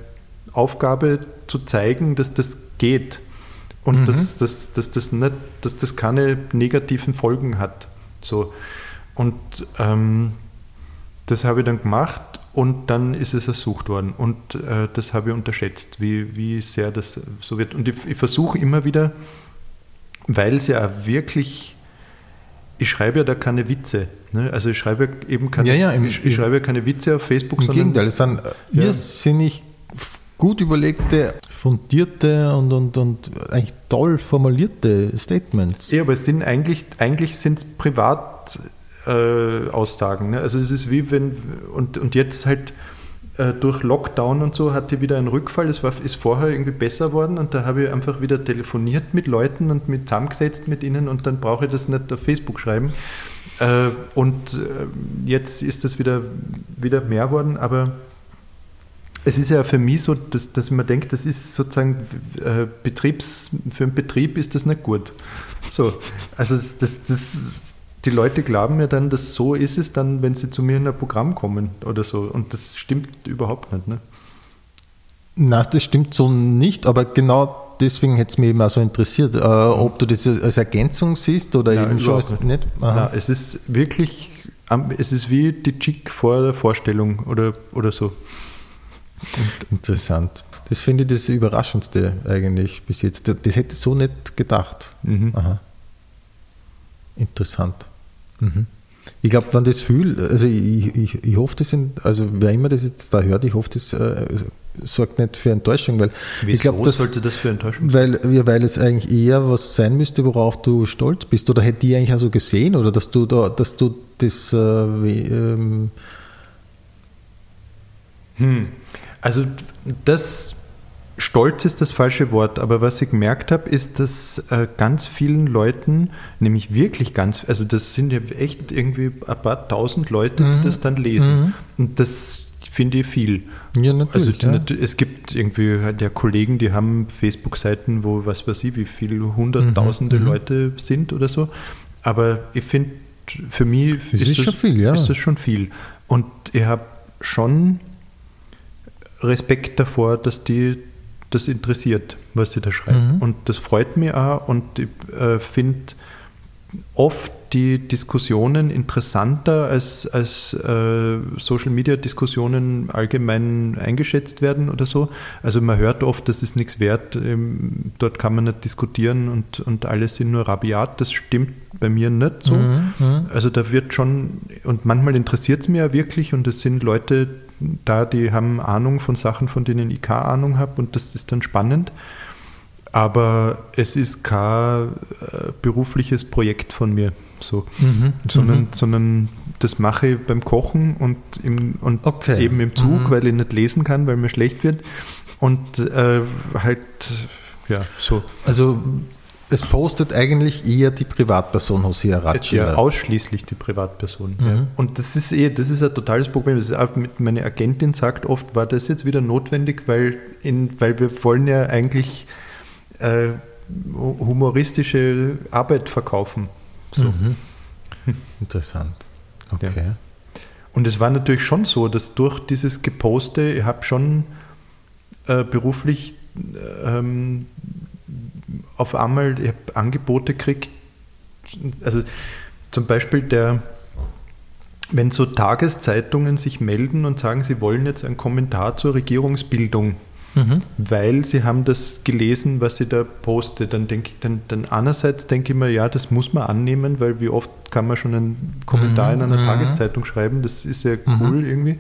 Aufgabe zu zeigen, dass das geht und mhm. dass, dass, dass, das nicht, dass das keine negativen Folgen hat. So. Und ähm, das habe ich dann gemacht und dann ist es ersucht worden. Und äh, das habe ich unterschätzt, wie, wie sehr das so wird. Und ich, ich versuche immer wieder, weil es ja wirklich, ich schreibe ja da keine Witze. Ne? Also ich schreibe eben keine, ja, ja, im, ich, ich, schreibe keine Witze auf Facebook, im sondern. Gegenteil, es sind ja. irrsinnig gut überlegte, fundierte und, und, und eigentlich toll formulierte Statements. Ja, aber es sind eigentlich, eigentlich sind es privat äh, Aussagen. Ne? Also es ist wie wenn, und, und jetzt halt äh, durch Lockdown und so hatte wieder einen Rückfall. Es war, ist vorher irgendwie besser worden und da habe ich einfach wieder telefoniert mit Leuten und mit zusammengesetzt mit ihnen und dann brauche ich das nicht auf Facebook schreiben. Äh, und äh, jetzt ist das wieder, wieder mehr worden, aber es ist ja für mich so, dass, dass man denkt, das ist sozusagen äh, Betriebs, für einen Betrieb ist das nicht gut. So, also das, das, die Leute glauben ja dann, dass so ist es dann, wenn sie zu mir in ein Programm kommen oder so. Und das stimmt überhaupt nicht. Ne? Nein, das stimmt so nicht, aber genau deswegen hätte es mich eben auch so interessiert, äh, ob du das als Ergänzung siehst oder Nein, eben schon als nicht. nicht? Nein, es ist wirklich, es ist wie die Chick vor der Vorstellung oder, oder so. Interessant. Das finde ich das Überraschendste eigentlich bis jetzt. Das hätte ich so nicht gedacht. Mhm. Aha. Interessant. Mhm. Ich glaube, wenn das fühlt, also ich, ich, ich hoffe, das sind, also wer immer das jetzt da hört, ich hoffe, das äh, sorgt nicht für Enttäuschung, weil Wieso ich glaube, sollte das für Enttäuschung weil, ja, weil es eigentlich eher was sein müsste, worauf du stolz bist. Oder hätte die eigentlich auch so gesehen, oder dass du da, dass du das äh, wie, ähm hm. Also das Stolz ist das falsche Wort, aber was ich gemerkt habe, ist, dass äh, ganz vielen Leuten, nämlich wirklich ganz, also das sind ja echt irgendwie ein paar tausend Leute, mhm. die das dann lesen. Mhm. Und das finde ich viel. Ja, natürlich. Also, ja. es gibt irgendwie halt ja Kollegen, die haben Facebook-Seiten, wo was weiß ich, wie viele hunderttausende mhm. mhm. Leute sind oder so. Aber ich finde, für mich ist, ist, das, schon viel, ja. ist das schon viel. Und ich habe schon Respekt davor, dass die das interessiert, was sie da schreiben. Mhm. Und das freut mich auch und ich äh, finde oft die Diskussionen interessanter, als, als äh, Social Media Diskussionen allgemein eingeschätzt werden oder so. Also man hört oft, das ist nichts wert, ähm, dort kann man nicht diskutieren und, und alles sind nur rabiat. Das stimmt bei mir nicht so. Mhm. mhm. Also da wird schon, und manchmal interessiert es mir ja wirklich und es sind Leute, da, die haben Ahnung von Sachen, von denen ich keine Ahnung habe und das ist dann spannend. Aber es ist kein äh, berufliches Projekt von mir, so. Mhm, sondern, mhm. sondern das mache ich beim Kochen und, im, und okay. eben im Zug, mhm. weil ich nicht lesen kann, weil mir schlecht wird. Und äh, halt, ja, so. Also es postet eigentlich eher die Privatperson Hosea Ratschler. Ja, ausschließlich die Privatperson. Mhm. Ja. Und das ist eh, das ist ein totales Problem. Das meine Agentin sagt oft, war das jetzt wieder notwendig, weil, in, weil wir wollen ja eigentlich äh, humoristische Arbeit verkaufen. So. Mhm. Interessant. Okay. Ja. Und es war natürlich schon so, dass durch dieses Geposte, ich habe schon äh, beruflich ähm, auf einmal ich habe Angebote gekriegt, also zum Beispiel der, wenn so Tageszeitungen sich melden und sagen, sie wollen jetzt einen Kommentar zur Regierungsbildung, mhm. weil sie haben das gelesen, was sie da poste, dann denke ich, dann, dann einerseits denke ich mir, ja, das muss man annehmen, weil wie oft kann man schon einen Kommentar mhm. in einer mhm. Tageszeitung schreiben, das ist ja cool mhm. irgendwie.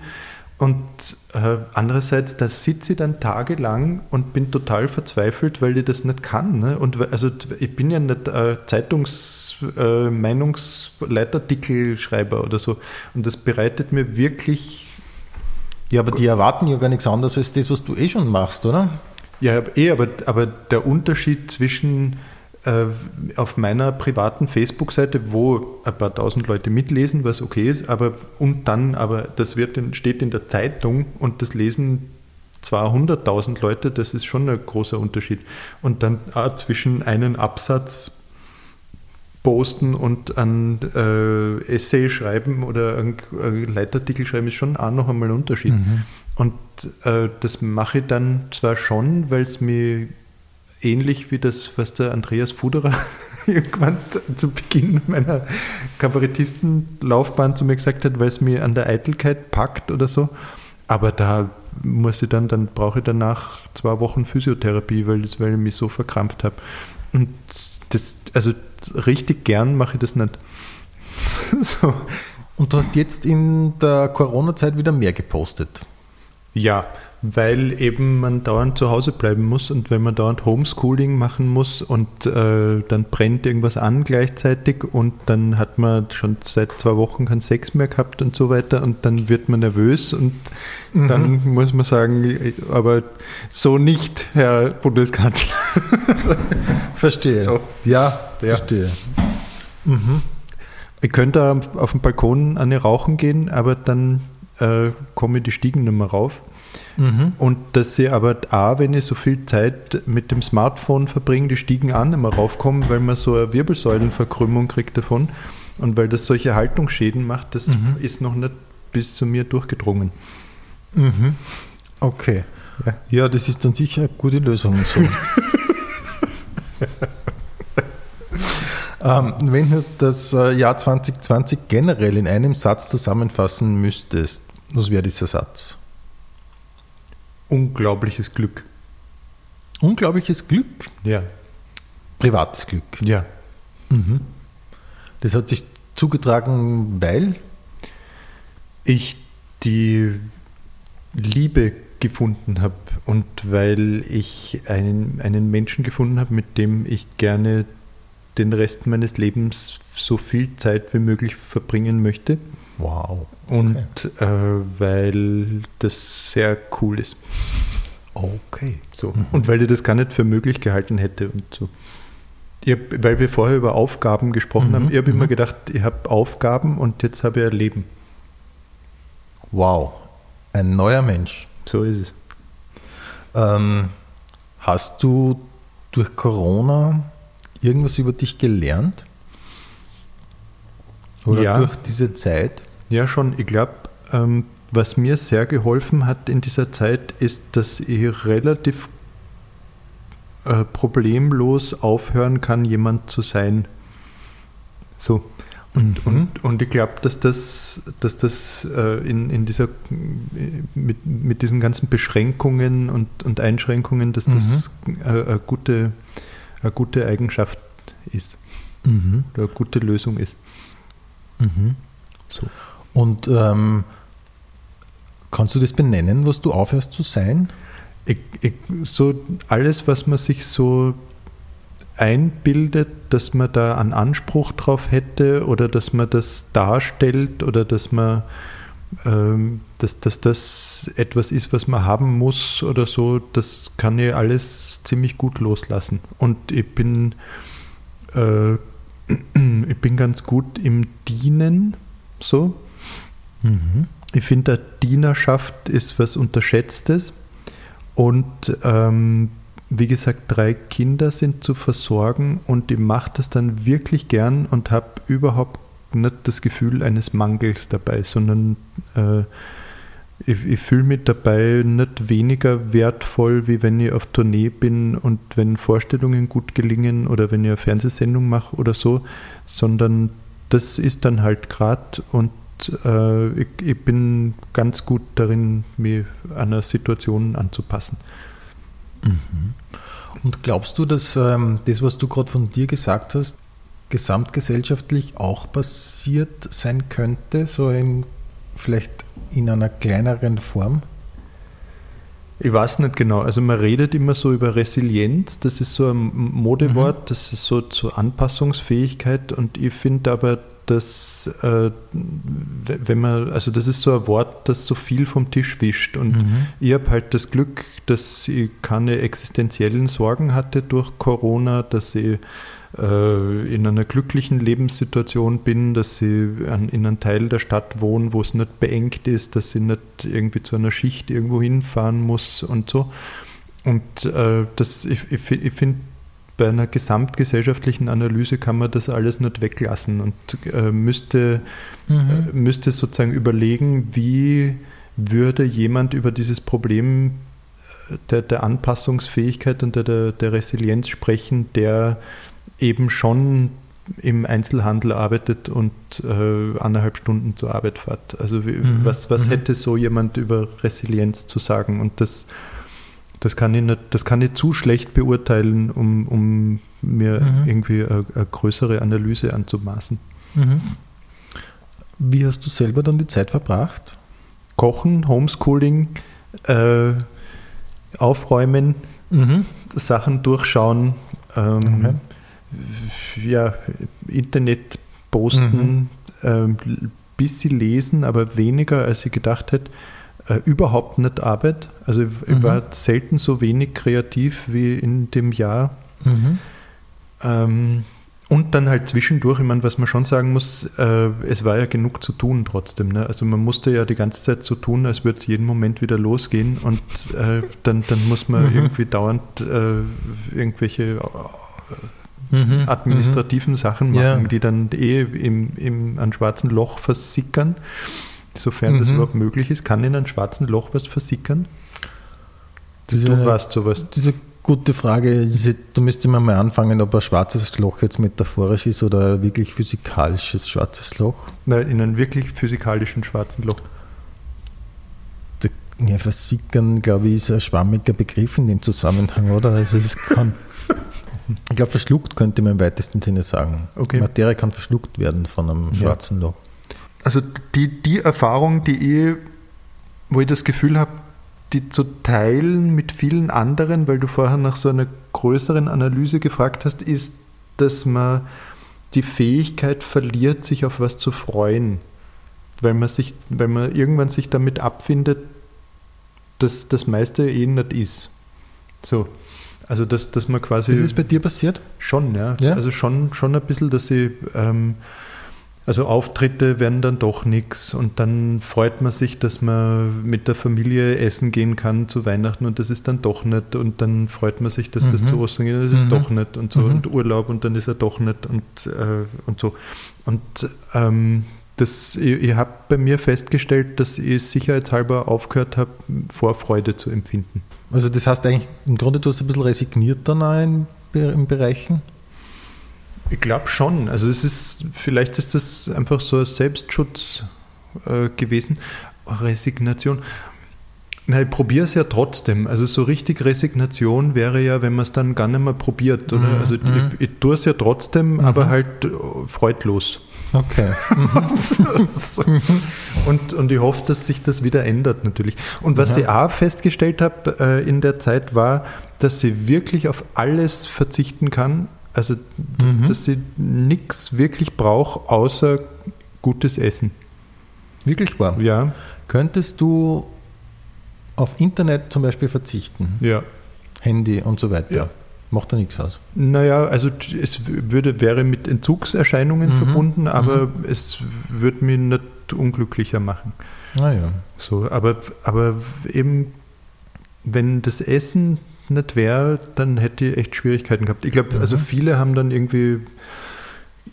Und äh, andererseits, da sitze ich dann tagelang und bin total verzweifelt, weil ich das nicht kann. Ne? Und also ich bin ja nicht äh, Zeitungs-Meinungsleitartikelschreiber äh, oder so. Und das bereitet mir wirklich. Ja, aber die erwarten ja gar nichts anderes als das, was du eh schon machst, oder? Ja, eh, aber, aber der Unterschied zwischen auf meiner privaten Facebook-Seite, wo ein paar tausend Leute mitlesen, was okay ist, aber und dann, aber das wird in, steht in der Zeitung und das lesen 200.000 Leute, das ist schon ein großer Unterschied. Und dann auch zwischen einen Absatz posten und ein äh, Essay schreiben oder einen Leitartikel schreiben ist schon auch noch einmal ein Unterschied. Mhm. Und äh, das mache ich dann zwar schon, weil es mir ähnlich wie das, was der Andreas Fuderer irgendwann zu Beginn meiner Kabarettistenlaufbahn zu mir gesagt hat, weil es mir an der Eitelkeit packt oder so. Aber da muss ich dann, dann brauche ich danach zwei Wochen Physiotherapie, weil, das, weil ich mich so verkrampft habe. Und das, also richtig gern mache ich das nicht. so. Und du hast jetzt in der Corona-Zeit wieder mehr gepostet. Ja, weil eben man dauernd zu Hause bleiben muss und wenn man dauernd Homeschooling machen muss und äh, dann brennt irgendwas an gleichzeitig und dann hat man schon seit zwei Wochen keinen Sex mehr gehabt und so weiter und dann wird man nervös und mhm. dann muss man sagen, aber so nicht, Herr Bundeskanzler. verstehe. So. Ja, ja, verstehe. Mhm. Ich könnte auf dem Balkon an ihr rauchen gehen, aber dann äh, komme ich die Stiegen nicht mehr rauf. Mhm. Und dass sie aber auch, wenn ich so viel Zeit mit dem Smartphone verbringe, die Stiegen an immer raufkommen, weil man so eine Wirbelsäulenverkrümmung kriegt davon. Und weil das solche Haltungsschäden macht, das mhm. ist noch nicht bis zu mir durchgedrungen. Mhm. Okay. Ja. ja. das ist dann sicher eine gute Lösung. So. ähm, wenn du das äh, Jahr 2020 generell in einem Satz zusammenfassen müsstest, was wäre dieser Satz? Unglaubliches Glück. Unglaubliches Glück? Ja. Privates Glück? Ja. Mhm. Das hat sich zugetragen, weil? Ich die Liebe gefunden habe und weil ich einen, einen Menschen gefunden habe, mit dem ich gerne den Rest meines Lebens so viel Zeit wie möglich verbringen möchte. Wow. Und okay. äh, weil das sehr cool ist. Okay. So. Mhm. Und weil ich das gar nicht für möglich gehalten hätte und so. Hab, weil wir vorher über Aufgaben gesprochen mhm. haben, ich habe mhm. immer gedacht, ich habe Aufgaben und jetzt habe ich ein Leben. Wow. Ein neuer Mensch. So ist es. Ähm, hast du durch Corona irgendwas über dich gelernt? Oder ja. durch diese Zeit? Ja, schon. Ich glaube, ähm, was mir sehr geholfen hat in dieser Zeit, ist, dass ich relativ äh, problemlos aufhören kann, jemand zu sein. So. Und, mhm. und, und ich glaube, dass das, dass das äh, in, in dieser, mit, mit diesen ganzen Beschränkungen und, und Einschränkungen, dass das mhm. eine, eine, gute, eine gute Eigenschaft ist. Mhm. Oder eine gute Lösung ist. Mhm. So. Und ähm, kannst du das benennen, was du aufhörst zu sein? Ich, ich, so alles, was man sich so einbildet, dass man da einen Anspruch drauf hätte oder dass man das darstellt oder dass man ähm, dass, dass das etwas ist, was man haben muss oder so, das kann ich alles ziemlich gut loslassen. Und ich bin äh, ich bin ganz gut im Dienen, so. Mhm. Ich finde, Dienerschaft ist was Unterschätztes. Und ähm, wie gesagt, drei Kinder sind zu versorgen und ich mache das dann wirklich gern und habe überhaupt nicht das Gefühl eines Mangels dabei, sondern äh, ich, ich fühle mich dabei nicht weniger wertvoll, wie wenn ich auf Tournee bin und wenn Vorstellungen gut gelingen oder wenn ich eine Fernsehsendung mache oder so, sondern das ist dann halt gerade und äh, ich, ich, bin ganz gut darin, mich einer Situation anzupassen. Mhm. Und glaubst du, dass ähm, das, was du gerade von dir gesagt hast, gesamtgesellschaftlich auch passiert sein könnte, so in vielleicht in einer kleineren Form? Ich weiß nicht genau. Also man redet immer so über Resilienz, das ist so ein Modewort, mhm. das ist so zur Anpassungsfähigkeit und ich finde aber, dass äh, wenn man, also das ist so ein Wort, das so viel vom Tisch wischt. Und Mhm. ich habe halt das Glück, dass ich keine existenziellen Sorgen hatte durch Corona, dass ich äh, in einer glücklichen Lebenssituation bin, dass ich an, in einem Teil der Stadt wohne, wo es nicht beengt ist, dass ich nicht irgendwie zu einer Schicht irgendwo hinfahren muss und so. Und äh, das, ich, ich, ich finde, bei einer gesamtgesellschaftlichen Analyse kann man das alles nicht weglassen und äh, müsste, Mhm. äh, müsste sozusagen überlegen, wie würde jemand über dieses Problem äh, der, der Anpassungsfähigkeit und der, der, der Resilienz sprechen, der eben schon im Einzelhandel arbeitet und äh, anderthalb Stunden zur Arbeit fährt. Also wie, Mhm. was, was Mhm. hätte so jemand über Resilienz zu sagen? Und das, das, kann, ich nicht, das kann ich zu schlecht beurteilen, um, um mir Mhm. irgendwie eine, eine größere Analyse anzumaßen. Mhm. Wie hast du selber dann die Zeit verbracht? Kochen, Homeschooling, äh, aufräumen, Mhm. Sachen durchschauen, ähm, Okay. ja, Internet posten, ähm, bisschen lesen, aber weniger als ich gedacht hätte. Äh, überhaupt nicht Arbeit. Also ich, Mhm. war selten so wenig kreativ wie in dem Jahr. Mhm. Ähm, und dann halt zwischendurch, ich meine, was man schon sagen muss, äh, es war ja genug zu tun trotzdem. Ne? Also man musste ja die ganze Zeit so tun, als würde es jeden Moment wieder losgehen und äh, dann, dann muss man Mhm. irgendwie dauernd äh, irgendwelche Mhm. administrativen Sachen machen, Ja. die dann eh im, im an schwarzen Loch versickern. Sofern das Mhm. überhaupt möglich ist, kann in einem schwarzen Loch was versickern? Das ist du eine- weißt sowas. Diese gute Frage, diese- du müsstest mal mal anfangen, ob ein schwarzes Loch jetzt metaphorisch ist oder ein wirklich physikalisches schwarzes Loch. Nein, in einem wirklich physikalischen schwarzen Loch. Ja, versickern, glaube ich, ist ein schwammiger Begriff in dem Zusammenhang, oder? Also es kann, ich glaube, verschluckt könnte man im weitesten Sinne sagen. Okay. Materie kann verschluckt werden von einem Ja. schwarzen Loch. Also die, die Erfahrung, die ich, wo ich das Gefühl habe, die zu teilen mit vielen anderen, weil du vorher nach so einer größeren Analyse gefragt hast, ist, dass man die Fähigkeit verliert, sich auf was zu freuen. Weil man sich, weil man irgendwann sich damit abfindet, dass das meiste eh nicht ist. So. Also dass, dass man quasi. Das ist bei dir passiert? Schon, ja. Ja? Also schon, schon ein bisschen, dass sie, ähm, also Auftritte werden dann doch nichts und dann freut man sich, dass man mit der Familie essen gehen kann zu Weihnachten und das ist dann doch nicht und dann freut man sich, dass das Mhm. zu Ostern geht, das ist Mhm. doch nicht und so Mhm. und Urlaub und dann ist er doch nicht und, äh, und so. Und ähm, das, ich, ich habe bei mir festgestellt, dass ich sicherheitshalber aufgehört habe, Vorfreude zu empfinden. Also das heißt eigentlich, im Grunde du hast ein bisschen resigniert dann auch in, in Bereichen? Ich glaube schon. Also es ist, vielleicht ist das einfach so ein Selbstschutz äh, gewesen. Resignation. Na, ich probiere es ja trotzdem. Also so richtig Resignation wäre ja, wenn man es dann gar nicht mehr probiert. Oder? Mhm, Also mhm. ich, ich tue es ja trotzdem, aber halt äh, freudlos. Okay. So. und, und ich hoffe, dass sich das wieder ändert natürlich. Und was Ja. ich auch festgestellt habe äh, in der Zeit war, dass sie wirklich auf alles verzichten kann. Also dass, Mhm. dass sie nichts wirklich braucht, außer gutes Essen. Wirklich wahr. Ja, Könntest du auf Internet zum Beispiel verzichten? ja. Handy und so weiter? Ja. Macht da nichts aus. Naja, also es würde, wäre mit Entzugserscheinungen Mhm. verbunden, aber es würde mich nicht unglücklicher machen. Naja. So, aber, aber eben, wenn das Essen nicht wäre, dann hätte ich echt Schwierigkeiten gehabt. Ich glaube, also Mhm. viele haben dann irgendwie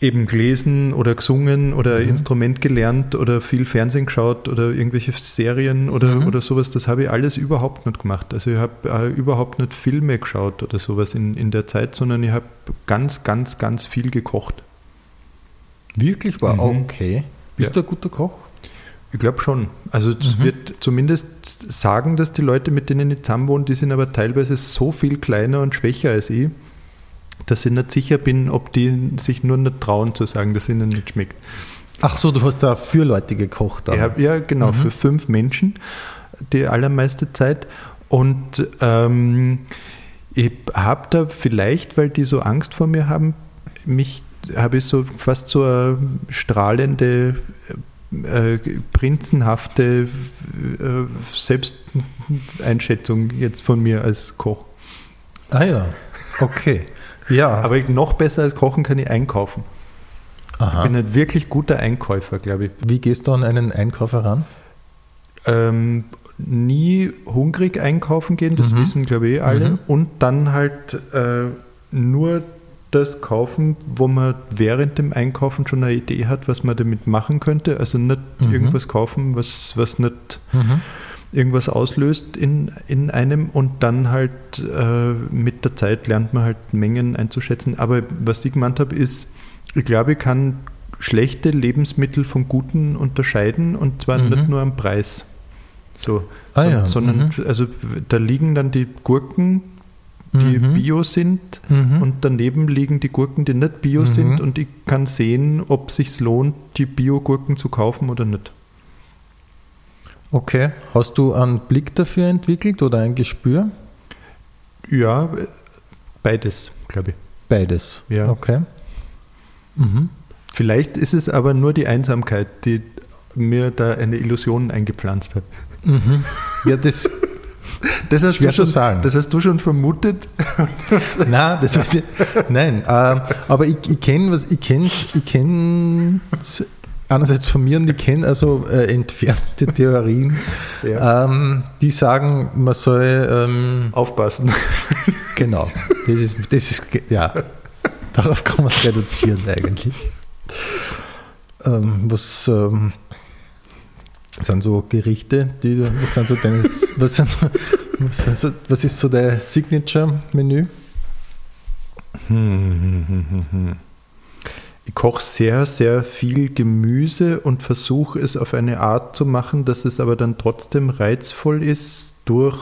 eben gelesen oder gesungen oder Mhm. Instrument gelernt oder viel Fernsehen geschaut oder irgendwelche Serien oder, Mhm. oder sowas. Das habe ich alles überhaupt nicht gemacht. Also ich habe äh, überhaupt nicht Filme geschaut oder sowas in, in der Zeit, sondern ich habe ganz, ganz, ganz viel gekocht. Wirklich wahr? Mhm. Okay. Bist Ja. du ein guter Koch? Ich glaube schon. Also es Mhm. wird zumindest sagen, dass die Leute, mit denen ich zusammen wohne, die sind aber teilweise so viel kleiner und schwächer als ich, dass ich nicht sicher bin, ob die sich nur nicht trauen zu sagen, dass ihnen nicht schmeckt. Ach so, du hast da für Leute gekocht. Ja, ja genau, Mhm. für fünf Menschen die allermeiste Zeit. Und ähm, ich habe da vielleicht, weil die so Angst vor mir haben, mich habe ich so fast so eine strahlende, äh, prinzenhafte äh, Selbsteinschätzung jetzt von mir als Koch. Ah ja, okay. Ja, Aber noch besser als Kochen kann ich einkaufen. Ich aha. bin ein wirklich guter Einkäufer, glaube ich. Wie gehst du an einen Einkauf heran? Ähm, nie hungrig einkaufen gehen, das Mhm. wissen, glaube ich, eh alle. Mhm. Und dann halt äh, nur das kaufen, wo man während dem Einkaufen schon eine Idee hat, was man damit machen könnte. Also nicht Mhm. irgendwas kaufen, was, was nicht irgendwas auslöst in, in einem und dann halt äh, mit der Zeit lernt man halt Mengen einzuschätzen. Aber was ich gemeint habe, ist, ich glaube, ich kann schlechte Lebensmittel von guten unterscheiden und zwar Mhm. nicht nur am Preis. So, Ah so- ja, sondern mhm. also da liegen dann die Gurken, die Mhm. bio sind Mhm. und daneben liegen die Gurken, die nicht bio Mhm. sind und ich kann sehen, ob sich lohnt, die Bio-Gurken zu kaufen oder nicht. Okay. Hast du einen Blick dafür entwickelt oder ein Gespür? Ja, beides, glaube ich. Beides. Ja. Okay. Mhm. Vielleicht ist es aber nur die Einsamkeit, die mir da eine Illusion eingepflanzt hat. Mhm. Ja, das. Das hast, Schwer du schon, zu sagen. das hast du schon vermutet. Nein, das wird, nein. Ähm, aber ich, ich kenne was, ich kenne ich kenne einerseits von mir und ich kenne also äh, entfernte Theorien, Ja. ähm, die sagen, man soll ähm, Aufpassen. genau. Das ist, das ist ja. Darauf kann man es reduzieren eigentlich. Ähm, was ähm, sind so Gerichte, die was sind so deine, was, sind, was, sind so, was ist so dein Signature-Menü? Ich koche sehr, sehr viel Gemüse und versuche es auf eine Art zu machen, dass es aber dann trotzdem reizvoll ist durch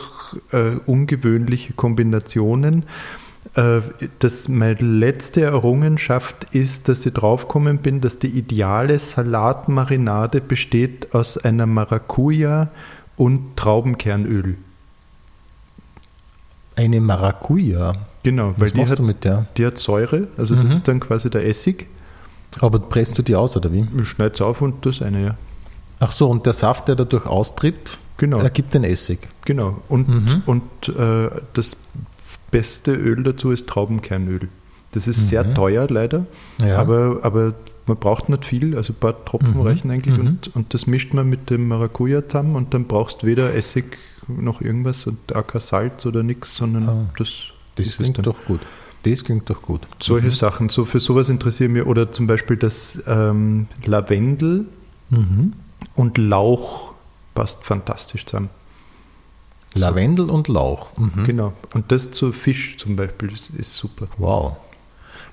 äh, ungewöhnliche Kombinationen. Äh, das, meine letzte Errungenschaft ist, dass ich draufgekommen bin, dass die ideale Salatmarinade besteht aus einer Maracuja und Traubenkernöl. Eine Maracuja. Genau, weil Was die hat, du mit der? die hat Säure, also das Mhm. ist dann quasi der Essig. Aber presst du die aus, oder wie? Ich schneide es auf und das eine, ja. Ach so, und der Saft, der dadurch austritt, Genau. ergibt den Essig. Genau. Und, Mhm. und äh, das beste Öl dazu ist Traubenkernöl. Das ist sehr Mhm. teuer leider, Ja. aber, aber man braucht nicht viel, also ein paar Tropfen Mhm. reichen eigentlich Mhm. und, und das mischt man mit dem Maracuja zusammen und dann brauchst du weder Essig noch irgendwas und auch kein Salz oder nichts, sondern Ah. das, Das klingt dann. doch gut. Das klingt doch gut. Solche Sachen, so für sowas interessiert mich oder zum Beispiel das ähm, Lavendel Mhm. und Lauch passt fantastisch zusammen. Lavendel und Lauch. Mhm. Genau. Und das zu Fisch zum Beispiel ist, ist super. Wow.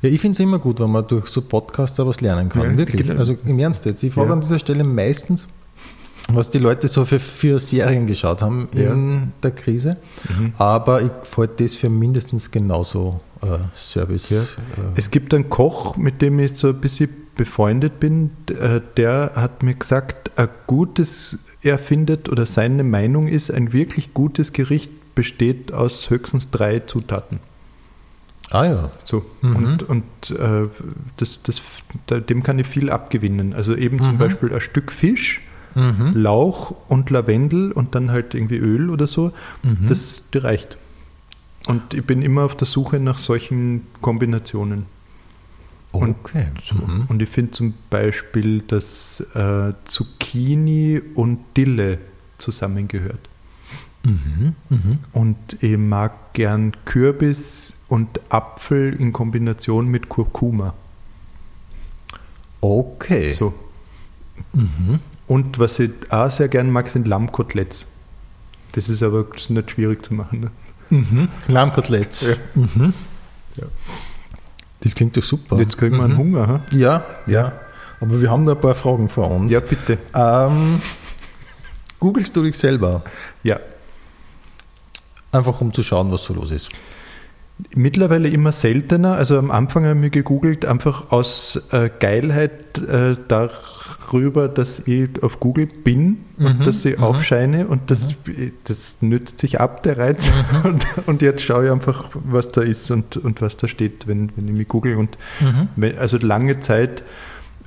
Ja, ich finde es immer gut, wenn man durch so Podcasts auch was lernen kann. Ja, Wirklich. genau. Also im Ernst jetzt. Ich frage Ja. an dieser Stelle meistens, was die Leute so für, für Serien geschaut haben Ja. in der Krise. Mhm. Aber ich halte das für mindestens genauso äh, Service. Ja. Äh, Es gibt einen Koch, mit dem ich so ein bisschen befreundet bin, äh, der hat mir gesagt, ein gutes, er findet oder seine Meinung ist, ein wirklich gutes Gericht besteht aus höchstens drei Zutaten. ah ja. So. Mhm. Und, und äh, das, das, da, dem kann ich viel abgewinnen. Also eben zum Mhm. Beispiel ein Stück Fisch, Mhm. Lauch und Lavendel und dann halt irgendwie Öl oder so, Mhm. das reicht. Und ich bin immer auf der Suche nach solchen Kombinationen. Und Okay. Mhm. Und ich finde zum Beispiel, dass äh, Zucchini und Dille zusammengehört. Mhm. Mhm. Und ich mag gern Kürbis und Apfel in Kombination mit Kurkuma. Okay. So. Mhm. Und was ich auch sehr gern mag, sind Lammkoteletts. Das ist aber nicht schwierig zu machen. Ne? Mhm. Lammkoteletts. Ja. Mhm. Ja. Das klingt doch super. Jetzt kriegen wir einen Mhm. Hunger. Ha? Ja, ja. Aber wir haben noch ein paar Fragen vor uns. Ja, bitte. Ähm, googelst du dich selber? Ja. Einfach um zu schauen, was so los ist. Mittlerweile immer seltener. Also am Anfang haben wir gegoogelt, einfach aus äh, Geilheit äh, drüber, dass ich auf Google bin und Mhm, dass ich mhm. aufscheine und das, das nützt sich ab, der Reiz. Und, und jetzt schaue ich einfach, was da ist und, und was da steht, wenn, wenn ich mich google. Und Mhm. wenn, also lange Zeit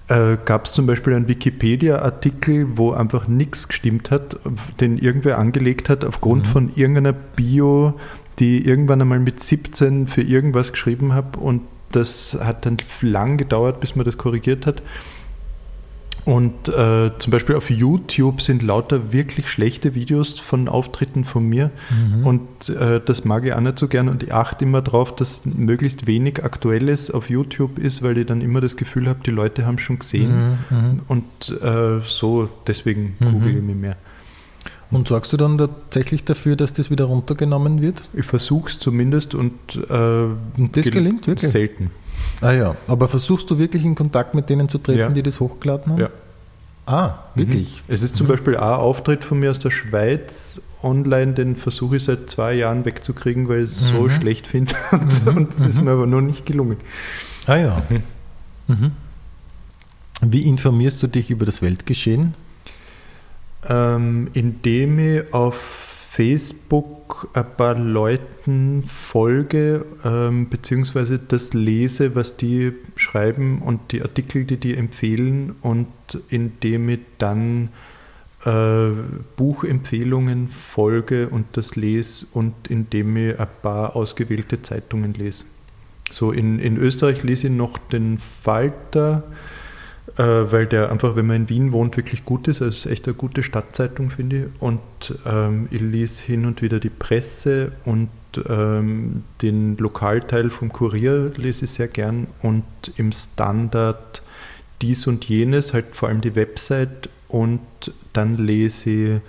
äh, gab es zum Beispiel einen Wikipedia-Artikel, wo einfach nichts gestimmt hat, den irgendwer angelegt hat aufgrund Mhm. von irgendeiner Bio, die irgendwann einmal mit 17 für irgendwas geschrieben habe und das hat dann lang gedauert, bis man das korrigiert hat. Und äh, zum Beispiel auf YouTube sind lauter wirklich schlechte Videos von Auftritten von mir. Mhm. Und äh, das mag ich auch nicht so gern. Und ich achte immer darauf, dass möglichst wenig Aktuelles auf YouTube ist, weil ich dann immer das Gefühl habe, die Leute haben schon gesehen. Mhm, mhm. Und äh, so, deswegen Mhm. google ich mich mehr. Und sorgst du dann tatsächlich dafür, dass das wieder runtergenommen wird? Ich versuche es zumindest und, äh, Und das gel- gelingt wirklich? Selten. Ah ja, aber versuchst du wirklich in Kontakt mit denen zu treten, Ja. die das hochgeladen haben? Ja. Ah, wirklich? Es ist zum Beispiel ein Auftritt von mir aus der Schweiz online, den versuche ich seit zwei Jahren wegzukriegen, weil ich es so Mhm. schlecht finde. Und, es ist mir aber noch nicht gelungen. Ah ja. Mhm. Wie informierst du dich über das Weltgeschehen? Ähm, indem ich auf Facebook ein paar Leuten folge, ähm, beziehungsweise das lese, was die schreiben und die Artikel, die die empfehlen und indem ich dann äh, Buchempfehlungen folge und das lese und indem ich ein paar ausgewählte Zeitungen lese. So in, in Österreich lese ich noch den Falter, weil der einfach, wenn man in Wien wohnt, wirklich gut ist. Also echt eine gute Stadtzeitung, finde ich. Und ähm, ich lese hin und wieder die Presse und ähm, den Lokalteil vom Kurier lese ich sehr gern und im Standard dies und jenes, halt vor allem die Website und dann lese ich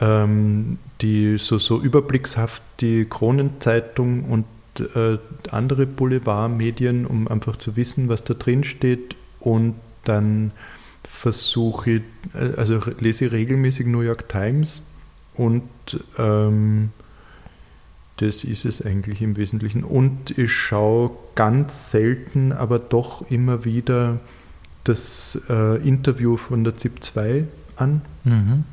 ähm, die so, so überblickshaft die Kronenzeitung und äh, andere Boulevardmedien, um einfach zu wissen, was da drin steht und dann versuche ich, also lese ich regelmäßig New York Times und ähm, das ist es eigentlich im Wesentlichen. Und ich schaue ganz selten, aber doch immer wieder das äh, Interview von der ZIP 2 an. Mhm.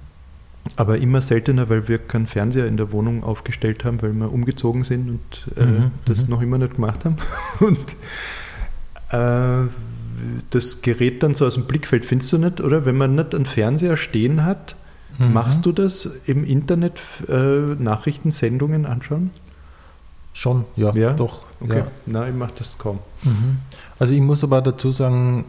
Aber immer seltener, weil wir keinen Fernseher in der Wohnung aufgestellt haben, weil wir umgezogen sind und äh, Mhm, das mhm. noch immer nicht gemacht haben. Und äh, das gerät dann so aus dem Blickfeld, findest du nicht, oder? Wenn man nicht einen Fernseher stehen hat, Mhm. machst du das im Internet äh, Nachrichtensendungen anschauen? Schon, ja, Ja? doch. Okay. Ja. Nein, ich mache das kaum. Mhm. Also ich muss aber dazu sagen,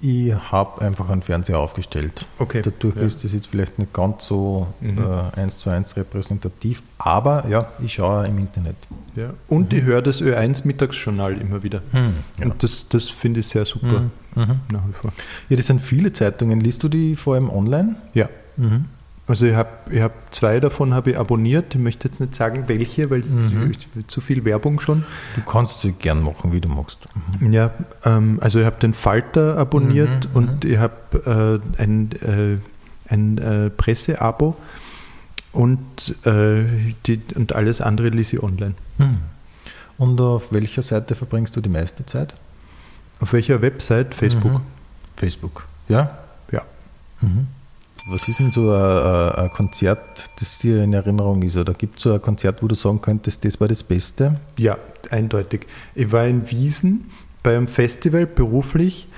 ich habe einfach einen Fernseher aufgestellt. Okay. Dadurch ja. ist das jetzt vielleicht nicht ganz so Mhm. äh, eins zu eins repräsentativ, aber ja, ich schaue im Internet. Ja. Und ich höre das Ö1 Mittagsjournal immer wieder. Ja. Und das, das finde ich sehr super Mhm. Mhm. nach wie vor. ja, das sind viele Zeitungen. Liest du die vor allem online? Ja. Mhm. Also ich habe ich hab zwei davon habe ich abonniert. Ich möchte jetzt nicht sagen, welche, weil es Mhm. ist zu viel Werbung schon. Du kannst sie gern machen, wie du magst. Mhm. Ja, ähm, also ich habe den Falter abonniert Mhm, und ich habe äh, ein, äh, ein äh, Presseabo und, äh, die, und alles andere lese ich online. Mhm. Und auf welcher Seite verbringst du die meiste Zeit? Auf welcher Website? Facebook. Mhm. Facebook. Ja? Ja. Mhm. Was ist denn so ein, ein- Konzert, das dir in Erinnerung ist? Oder gibt es so ein Konzert, wo du sagen könntest, das war das Beste? Ja, eindeutig. Ich war in Wiesen beim Festival beruflich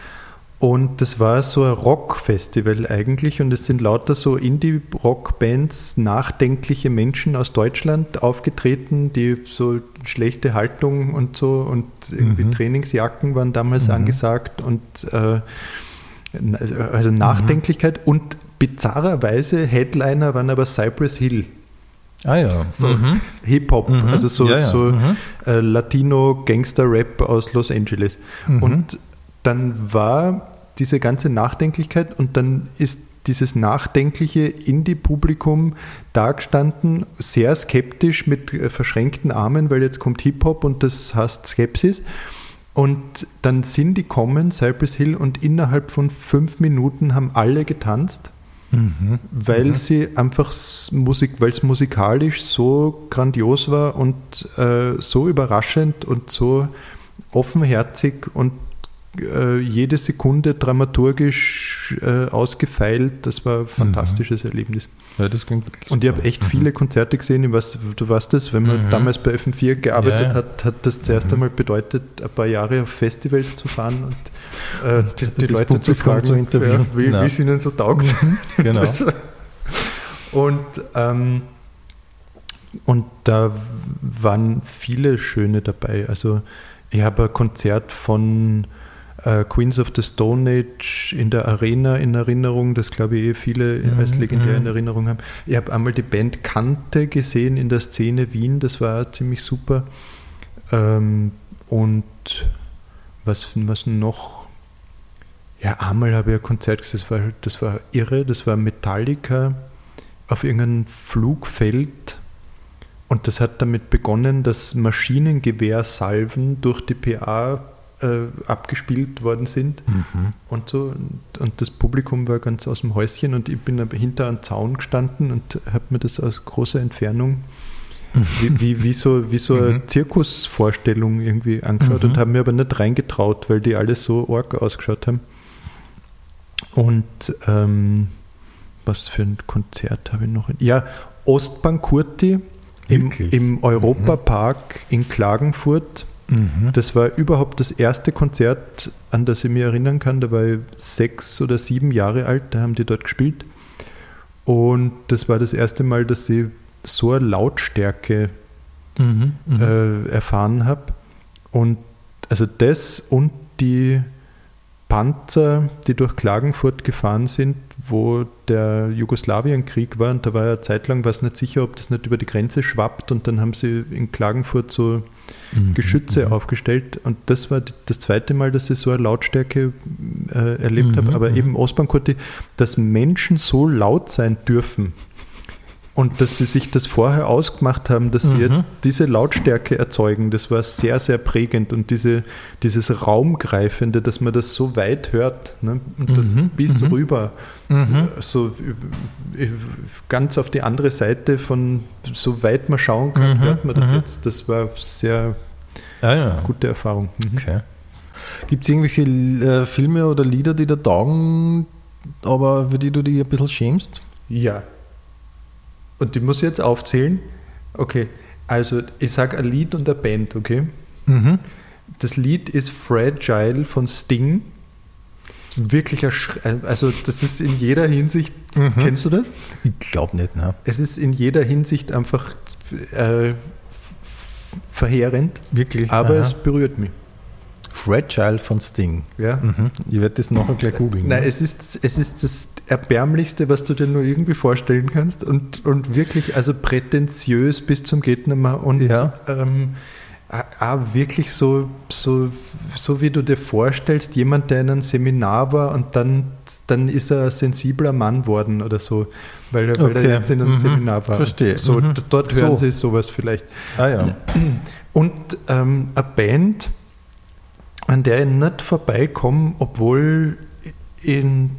und das war so ein Rockfestival eigentlich und es sind lauter so Indie-Rock-Bands, nachdenkliche Menschen aus Deutschland aufgetreten, die so schlechte Haltung und so und irgendwie Mhm. Trainingsjacken waren damals Mhm. angesagt und äh, also Nachdenklichkeit und bizarrerweise Headliner waren aber Cypress Hill. Ah ja. So Mhm. Hip-Hop, Mhm. also so, Ja, ja. so Mhm. äh, Latino-Gangster-Rap aus Los Angeles. Mhm. Und dann war diese ganze Nachdenklichkeit und dann ist dieses nachdenkliche Indie-Publikum dagestanden, sehr skeptisch mit äh, verschränkten Armen, weil jetzt kommt Hip-Hop und das heißt Skepsis. Und dann sind die kommen, Cypress Hill, und innerhalb von fünf Minuten haben alle getanzt Mhm. weil sie einfach Musik, weil es musikalisch so grandios war und äh, so überraschend und so offenherzig und äh, jede Sekunde dramaturgisch äh, ausgefeilt. Das war ein fantastisches Erlebnis. Ja, das klingt Und ich habe echt viele Konzerte gesehen. Weiß, du weißt das, wenn man Mhm. damals bei FM4 gearbeitet Ja, hat, hat das zuerst einmal bedeutet, ein paar Jahre auf Festivals zu fahren und äh, die, die Leute zu fragen, zu interviewen. ja, wie wie es ihnen so taugt. Genau. Und, ähm, und da waren viele schöne dabei. Also ich habe ein Konzert von äh, Queens of the Stone Age in der Arena in Erinnerung, das glaube ich eh viele als Mhm, legendär in mhm. Erinnerung haben. Ich habe einmal die Band Kante gesehen in der Szene Wien, das war ziemlich super. Ähm, und was, was noch? Ja, einmal habe ich ein Konzert gesehen, das war, das war irre, das war Metallica auf irgendeinem Flugfeld und das hat damit begonnen, dass Maschinengewehrsalven durch die PA äh, abgespielt worden sind Mhm. und so. Und, und das Publikum war ganz aus dem Häuschen und ich bin hinter einem Zaun gestanden und habe mir das aus großer Entfernung wie, wie, wie so, wie so eine Mhm. Zirkusvorstellung irgendwie angeschaut Mhm. und habe mir aber nicht reingetraut, weil die alle so arg ausgeschaut haben. Und ähm, was für ein Konzert habe ich noch? Ja, Ostbank Kurti im, im Europapark in Klagenfurt. Mhm. Das war überhaupt das erste Konzert, an das ich mich erinnern kann. Da war ich sechs oder sieben Jahre alt, da haben die dort gespielt. Und das war das erste Mal, dass ich so eine Lautstärke Mhm. Mhm. äh, erfahren habe. Und also das und die Panzer, die durch Klagenfurt gefahren sind, wo der Jugoslawienkrieg war, und da war ja eine Zeit lang, war es nicht sicher, ob das nicht über die Grenze schwappt, und dann haben sie in Klagenfurt so Mhm. Geschütze aufgestellt und das war das zweite Mal, dass ich so eine Lautstärke äh, erlebt Mhm, habe, aber mhm. eben Ostbankurti, dass Menschen so laut sein dürfen und dass sie sich das vorher ausgemacht haben, dass sie Mhm. jetzt diese Lautstärke erzeugen, das war sehr, sehr prägend und diese, dieses Raumgreifende, dass man das so weit hört ne? und das Mhm, bis mhm. rüber, Mhm. so ganz auf die andere Seite von so weit man schauen kann, Mhm, hört man das mhm. jetzt. Das war sehr Ah, ja. gute Erfahrung. Okay. Gibt es irgendwelche äh, Filme oder Lieder, die da taugen, aber für die du dich ein bisschen schämst? Ja. Und die muss ich jetzt aufzählen. Okay, also ich sage ein Lied und eine Band, okay? Mhm. Das Lied ist Fragile von Sting. Wirklich, Sch- also das ist in jeder Hinsicht, Mhm. kennst du das? Ich glaube nicht, ne? Es ist in jeder Hinsicht einfach äh, verheerend, Wirklich. aber Aha. es berührt mich. Fragile von Sting. Ja. Mhm. Ich werde das nachher gleich googeln. Nein, es ist, es ist das Erbärmlichste, was du dir nur irgendwie vorstellen kannst und, und wirklich also prätentiös bis zum geht nimmer und Ja. ähm, auch wirklich so, so, so wie du dir vorstellst, jemand, der in einem Seminar war und dann, dann ist er ein sensibler Mann worden oder so, weil, er- weil Okay. er jetzt in einem Mhm. Seminar war. Verstehe. So, Mhm. Dort hören So. sie sowas vielleicht. ah ja. Und ähm, eine Band, an der ich nicht vorbeikomme, obwohl in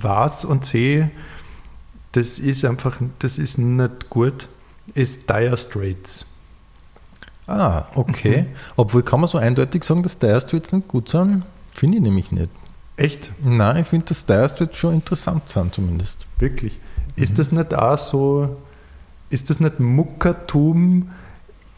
was und sehe, das ist einfach, das ist nicht gut, ist Dire Straits. Ah, okay. Obwohl kann man so eindeutig sagen, dass Dire Straits nicht gut sind? Finde ich nämlich nicht. Echt? Nein, ich finde, dass Dire Straits schon interessant sind zumindest. Wirklich. Ist das nicht auch so, ist das nicht Muckertum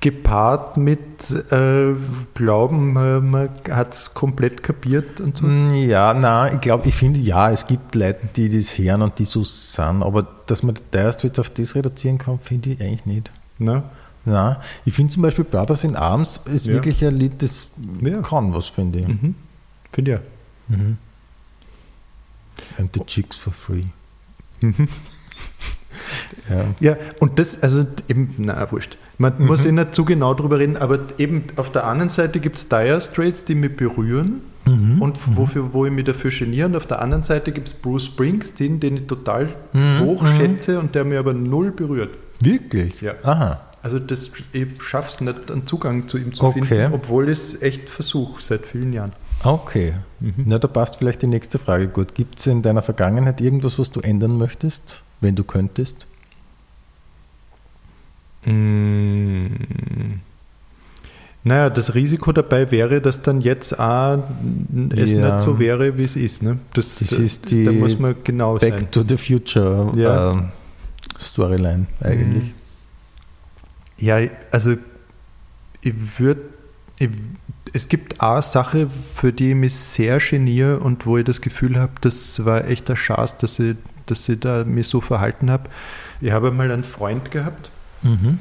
gepaart mit äh, Glauben, man, hat es komplett kapiert und so? Mm, Ja, nein, ich glaube, ich finde, ja, es gibt Leute, die das hören und die so sind, aber dass man Dire Straits auf das reduzieren kann, finde ich eigentlich nicht. Ne? Nein, ich finde zum Beispiel Brothers in Arms ist Ja. wirklich ein Lied, das Ja. kann was, finde ich. Mhm. Finde ich auch. Mhm. And the chicks for free. Mhm. Ja. Ja, und das, also eben, na, wurscht. Man Mhm. muss eh nicht zu genau drüber reden, aber eben auf der anderen Seite gibt es Dire Straits, die mich berühren Mhm. und wofür, wo ich mich dafür geniere. Und auf der anderen Seite gibt es Bruce Springsteen, den ich total Mhm. hoch schätze und der mir aber null berührt. Wirklich? Ja. Aha. Also das, ich schaffe es nicht, einen Zugang zu ihm zu Okay. finden, obwohl ich es echt versuche seit vielen Jahren. Okay. Mhm. Na, da passt vielleicht die nächste Frage gut. Gibt es in deiner Vergangenheit irgendwas, was du ändern möchtest, wenn du könntest? Mm. Naja, das Risiko dabei wäre, dass dann jetzt auch es Ja. nicht so wäre, wie es ist. Ne? Das, Das ist die da muss man genau Back sein. to the Future Ja. ähm, Storyline eigentlich. Mhm. Ja, also ich würde, es gibt eine Sache, für die ich mich sehr geniere und wo ich das Gefühl habe, das war echt eine Chance, dass ich, dass ich da mich so verhalten habe. Ich habe mal einen Freund gehabt, Mhm.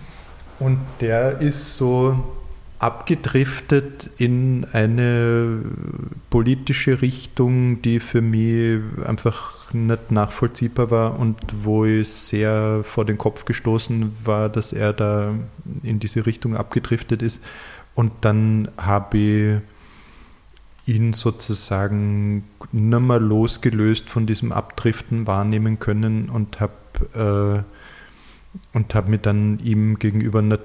und der ist so abgedriftet in eine politische Richtung, die für mich einfach nicht nachvollziehbar war und wo ich sehr vor den Kopf gestoßen war, dass er da in diese Richtung abgedriftet ist. Und dann habe ich ihn sozusagen nicht mehr losgelöst von diesem Abdriften wahrnehmen können und habe äh, und habe mich dann ihm gegenüber nicht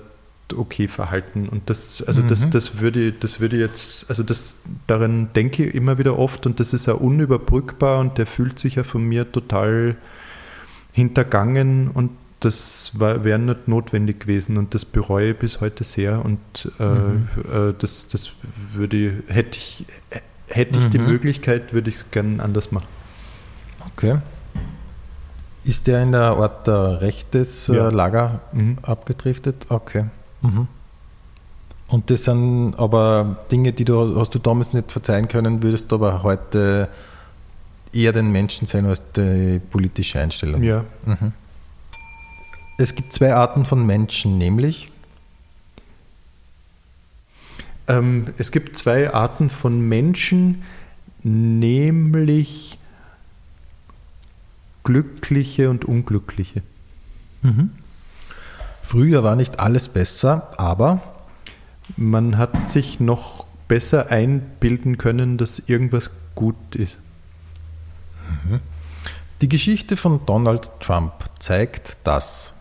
okay verhalten. Und das, also das, Mhm. das würde, das würde jetzt, also das, daran denke ich immer wieder oft und das ist ja unüberbrückbar und der fühlt sich ja von mir total hintergangen und das wäre nicht notwendig gewesen und das bereue ich bis heute sehr und äh, Mhm. äh, das, das würde hätte ich, hätte ich die Mhm. Möglichkeit, würde ich es gerne anders machen. Okay. Ist der in der Art der rechtes Ja. äh, Lager Mhm. abgedriftet? Okay. Mhm. Und das sind aber Dinge, die du hast du damals nicht verzeihen können, würdest du aber heute eher den Menschen sein als die politische Einstellung. Ja. Mhm. Es gibt zwei Arten von Menschen, nämlich Ähm, es gibt zwei Arten von Menschen, nämlich glückliche und unglückliche. früher war nicht alles besser, aber Man hat sich noch besser einbilden können, dass irgendwas gut ist. die Geschichte von Donald Trump zeigt, dass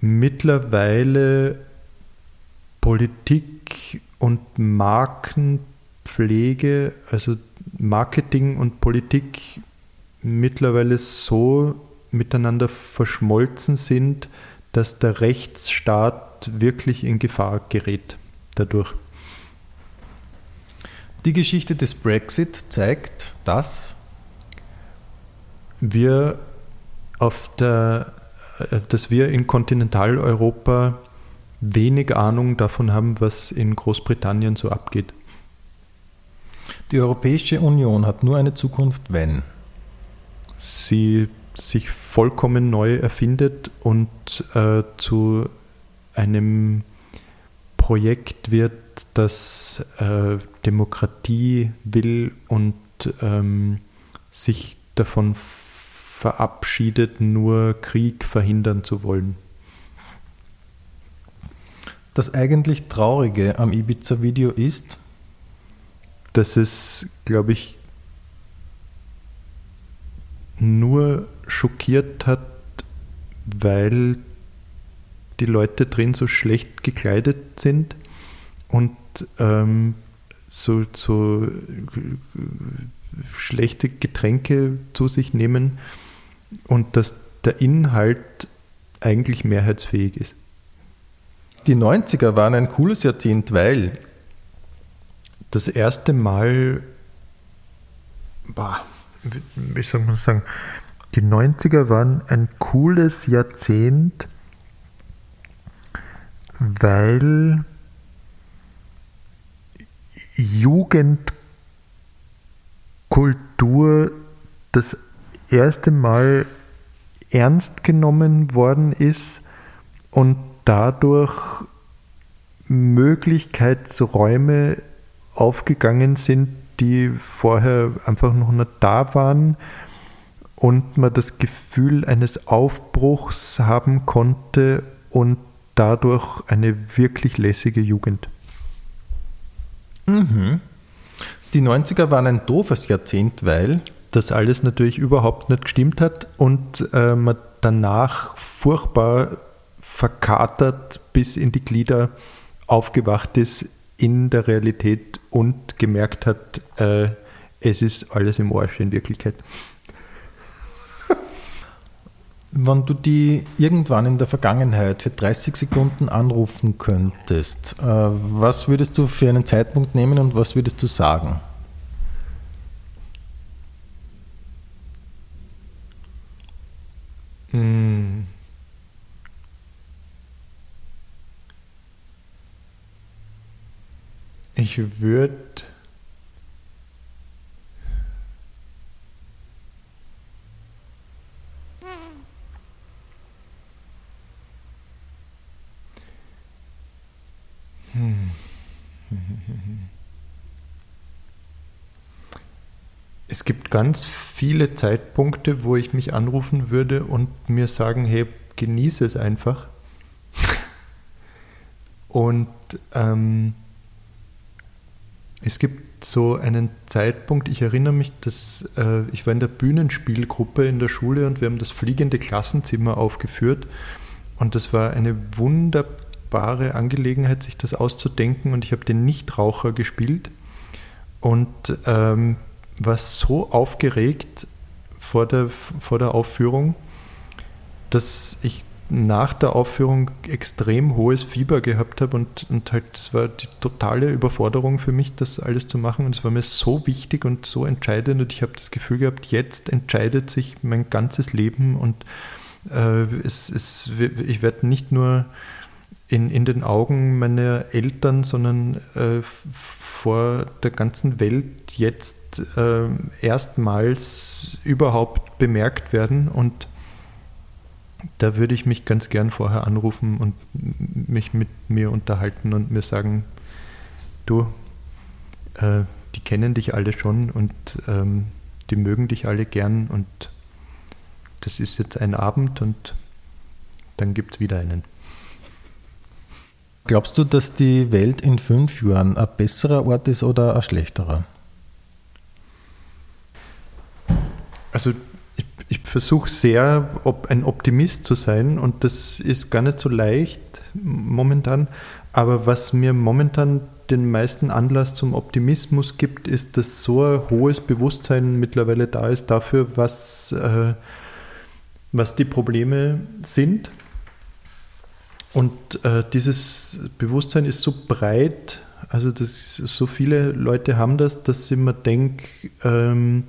Mittlerweile Politik und Markenpflege, also Marketing und Politik mittlerweile so miteinander verschmolzen sind, dass der Rechtsstaat wirklich in Gefahr gerät dadurch. die Geschichte des Brexit zeigt, dass wir auf der, äh, dass wir in Kontinentaleuropa wenig Ahnung davon haben, was in Großbritannien so abgeht. die Europäische Union hat nur eine Zukunft, wenn Sie sich vollkommen neu erfindet und äh, zu einem Projekt wird, das äh, Demokratie will und ähm, sich davon verabschiedet, nur Krieg verhindern zu wollen. das eigentlich Traurige am Ibiza-Video ist, dass es, glaube ich, nur schockiert hat, weil die Leute drin so schlecht gekleidet sind und ähm, so, so schlechte Getränke zu sich nehmen und dass der Inhalt eigentlich mehrheitsfähig ist. die 90er waren ein cooles Jahrzehnt, weil das erste Mal, boah, wie- soll man sagen, die 90er waren ein cooles Jahrzehnt, weil Jugendkultur das erste Mal ernst genommen worden ist und dadurch Möglichkeitsräume aufgegangen sind, die vorher einfach noch nicht da waren und man das Gefühl eines Aufbruchs haben konnte und dadurch eine wirklich lässige Jugend. die 90er waren ein doofes Jahrzehnt, weil Das alles natürlich überhaupt nicht gestimmt hat und äh, man danach furchtbar verkatert bis in die Glieder aufgewacht ist in der Realität und gemerkt hat, äh, es ist alles im Arsch in Wirklichkeit. Wenn du die irgendwann in der Vergangenheit für 30 Sekunden anrufen könntest, äh, was würdest du für einen Zeitpunkt nehmen und was würdest du sagen? Hm. Ich würde. Es gibt ganz viele Zeitpunkte, wo ich mich anrufen würde und mir sagen, hey, genieße es einfach. Und ähm, es gibt so einen Zeitpunkt, ich erinnere mich, dass äh, ich war in der Bühnenspielgruppe in der Schule und wir haben das fliegende Klassenzimmer aufgeführt. Und das war eine wunderbare Angelegenheit, sich das auszudenken. Und ich habe den Nichtraucher gespielt. Und ähm, war so aufgeregt vor der, vor der Aufführung, dass ich nach der Aufführung extrem hohes Fieber gehabt habe und, und halt, es war die totale Überforderung für mich, das alles zu machen. Und es war mir so wichtig und so entscheidend und ich habe das Gefühl gehabt, jetzt entscheidet sich mein ganzes Leben und äh, es, es, ich werde nicht nur in, in den Augen meiner Eltern, sondern äh, vor der ganzen Welt jetzt äh, erstmals überhaupt bemerkt werden und da würde ich mich ganz gern vorher anrufen und mich mit mir unterhalten und mir sagen, du, äh, die kennen dich alle schon und ähm, die mögen dich alle gern und das ist jetzt ein Abend und dann gibt es wieder einen. Glaubst du, dass die Welt in fünf Jahren ein besserer Ort ist oder ein schlechterer? Also ich versuche sehr, ein Optimist zu sein und das ist gar nicht so leicht momentan. Aber was mir momentan den meisten Anlass zum Optimismus gibt, ist, dass so ein hohes Bewusstsein mittlerweile da ist dafür, was, äh, was die Probleme sind. Und äh, dieses Bewusstsein ist so breit, also dass so viele Leute haben das, dass ich mir denke, ähm,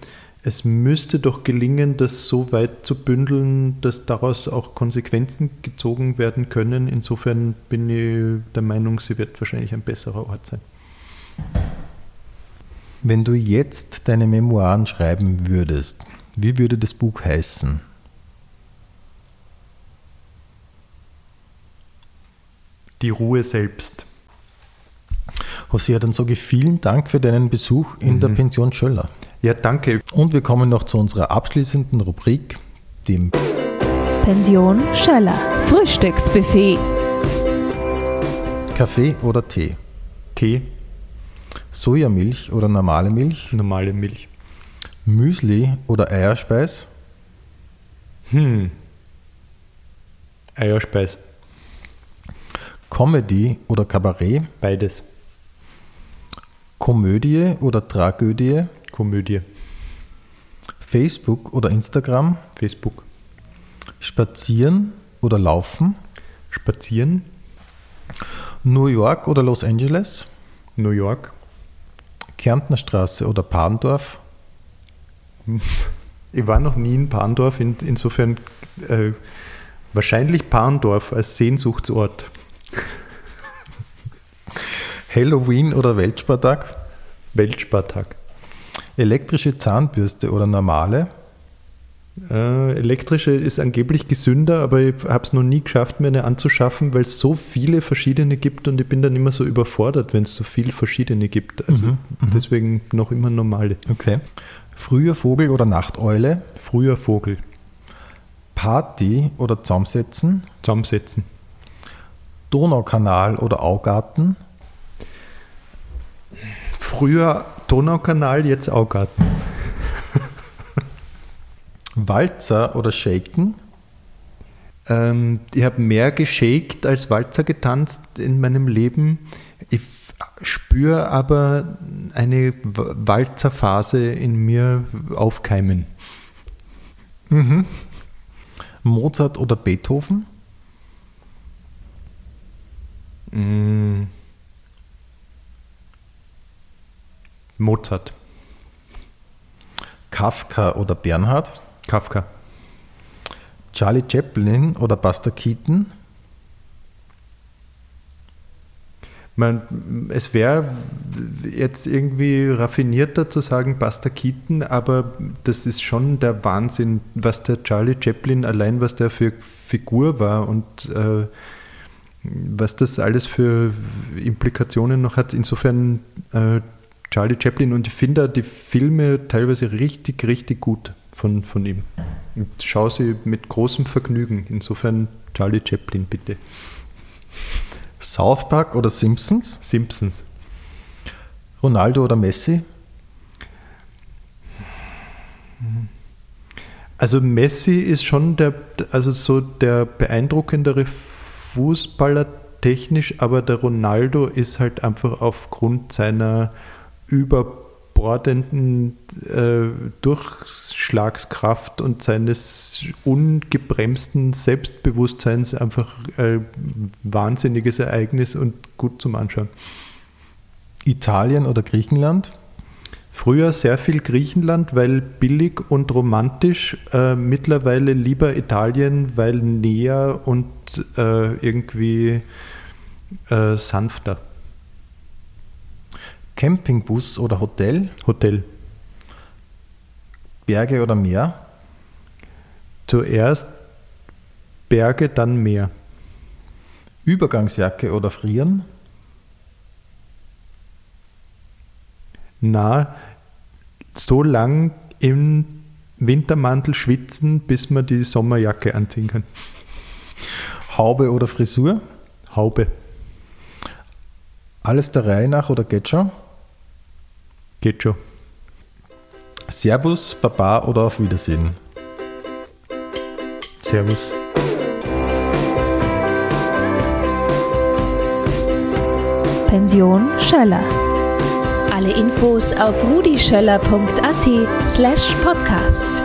es müsste doch gelingen, das so weit zu bündeln, dass daraus auch Konsequenzen gezogen werden können. Insofern bin ich der Meinung, sie wird wahrscheinlich ein besserer Ort sein. Wenn du jetzt deine Memoiren schreiben würdest, wie würde das Buch heißen? Die Ruhe selbst. Hosea, dann sage ich vielen Dank für deinen Besuch in mhm. der Pension Schöller. Ja, danke. Und wir kommen noch zu unserer abschließenden Rubrik, dem Pension Schöller Frühstücksbuffet. Kaffee oder Tee? Tee. Sojamilch oder normale Milch? Normale Milch. Müsli oder Eierspeis? Hm. Eierspeis. Comedy oder Kabarett? Beides. Komödie oder Tragödie? Komödie. Facebook oder Instagram? Facebook. Spazieren oder laufen? Spazieren. New York oder Los Angeles? New York. Kärntner Straße oder Parndorf? Ich war noch nie in Parndorf, in, insofern äh, wahrscheinlich Parndorf als Sehnsuchtsort. Halloween oder Weltspartag? Weltspartag. Elektrische Zahnbürste oder normale? Äh, elektrische ist angeblich gesünder, aber ich habe es noch nie geschafft, mir eine anzuschaffen, weil es so viele verschiedene gibt und ich bin dann immer so überfordert, wenn es so viele verschiedene gibt. Also mhm, mhm, deswegen noch immer normale. Okay. Früher Vogel oder Nachteule? Früher Vogel. Party oder Zusammensetzen? Zusammensetzen. Donaukanal oder Augarten? Früher Donaukanal, jetzt Augarten. Walzer oder Shaken? Ähm, ich habe mehr geshakt als Walzer getanzt in meinem Leben. Ich spüre aber eine Walzerphase in mir aufkeimen. Mhm. Mozart oder Beethoven? Mm. Mozart. Kafka oder Bernhard? Kafka. Charlie Chaplin oder Buster Keaton? Man, es wäre jetzt irgendwie raffinierter zu sagen Buster Keaton, aber das ist schon der Wahnsinn, was der Charlie Chaplin allein, was der für Figur war und äh, was das alles für Implikationen noch hat. Insofern äh, Charlie Chaplin und ich finde die Filme teilweise richtig, richtig gut von, von ihm. Und schaue sie mit großem Vergnügen. Insofern Charlie Chaplin, bitte. South Park oder Simpsons? Simpsons. Ronaldo oder Messi? Also Messi ist schon der, also so der beeindruckendere Fußballer technisch, aber der Ronaldo ist halt einfach aufgrund seiner überbordenden äh, Durchschlagskraft und seines ungebremsten Selbstbewusstseins einfach ein wahnsinniges Ereignis und gut zum Anschauen. Italien oder Griechenland? Früher sehr viel Griechenland, weil billig und romantisch. Äh, mittlerweile lieber Italien, weil näher und äh, irgendwie äh, sanfter. Campingbus oder Hotel? Hotel. Berge oder Meer? Zuerst Berge, dann Meer. Übergangsjacke oder Frieren? Na, so lang im Wintermantel schwitzen, bis man die Sommerjacke anziehen kann. Haube oder Frisur? Haube. Alles der Reihe nach oder geht schon? Geht schon. Servus, Baba oder auf Wiedersehen? Servus. Pension Schöller. Alle Infos auf rudischöller.at slash podcast.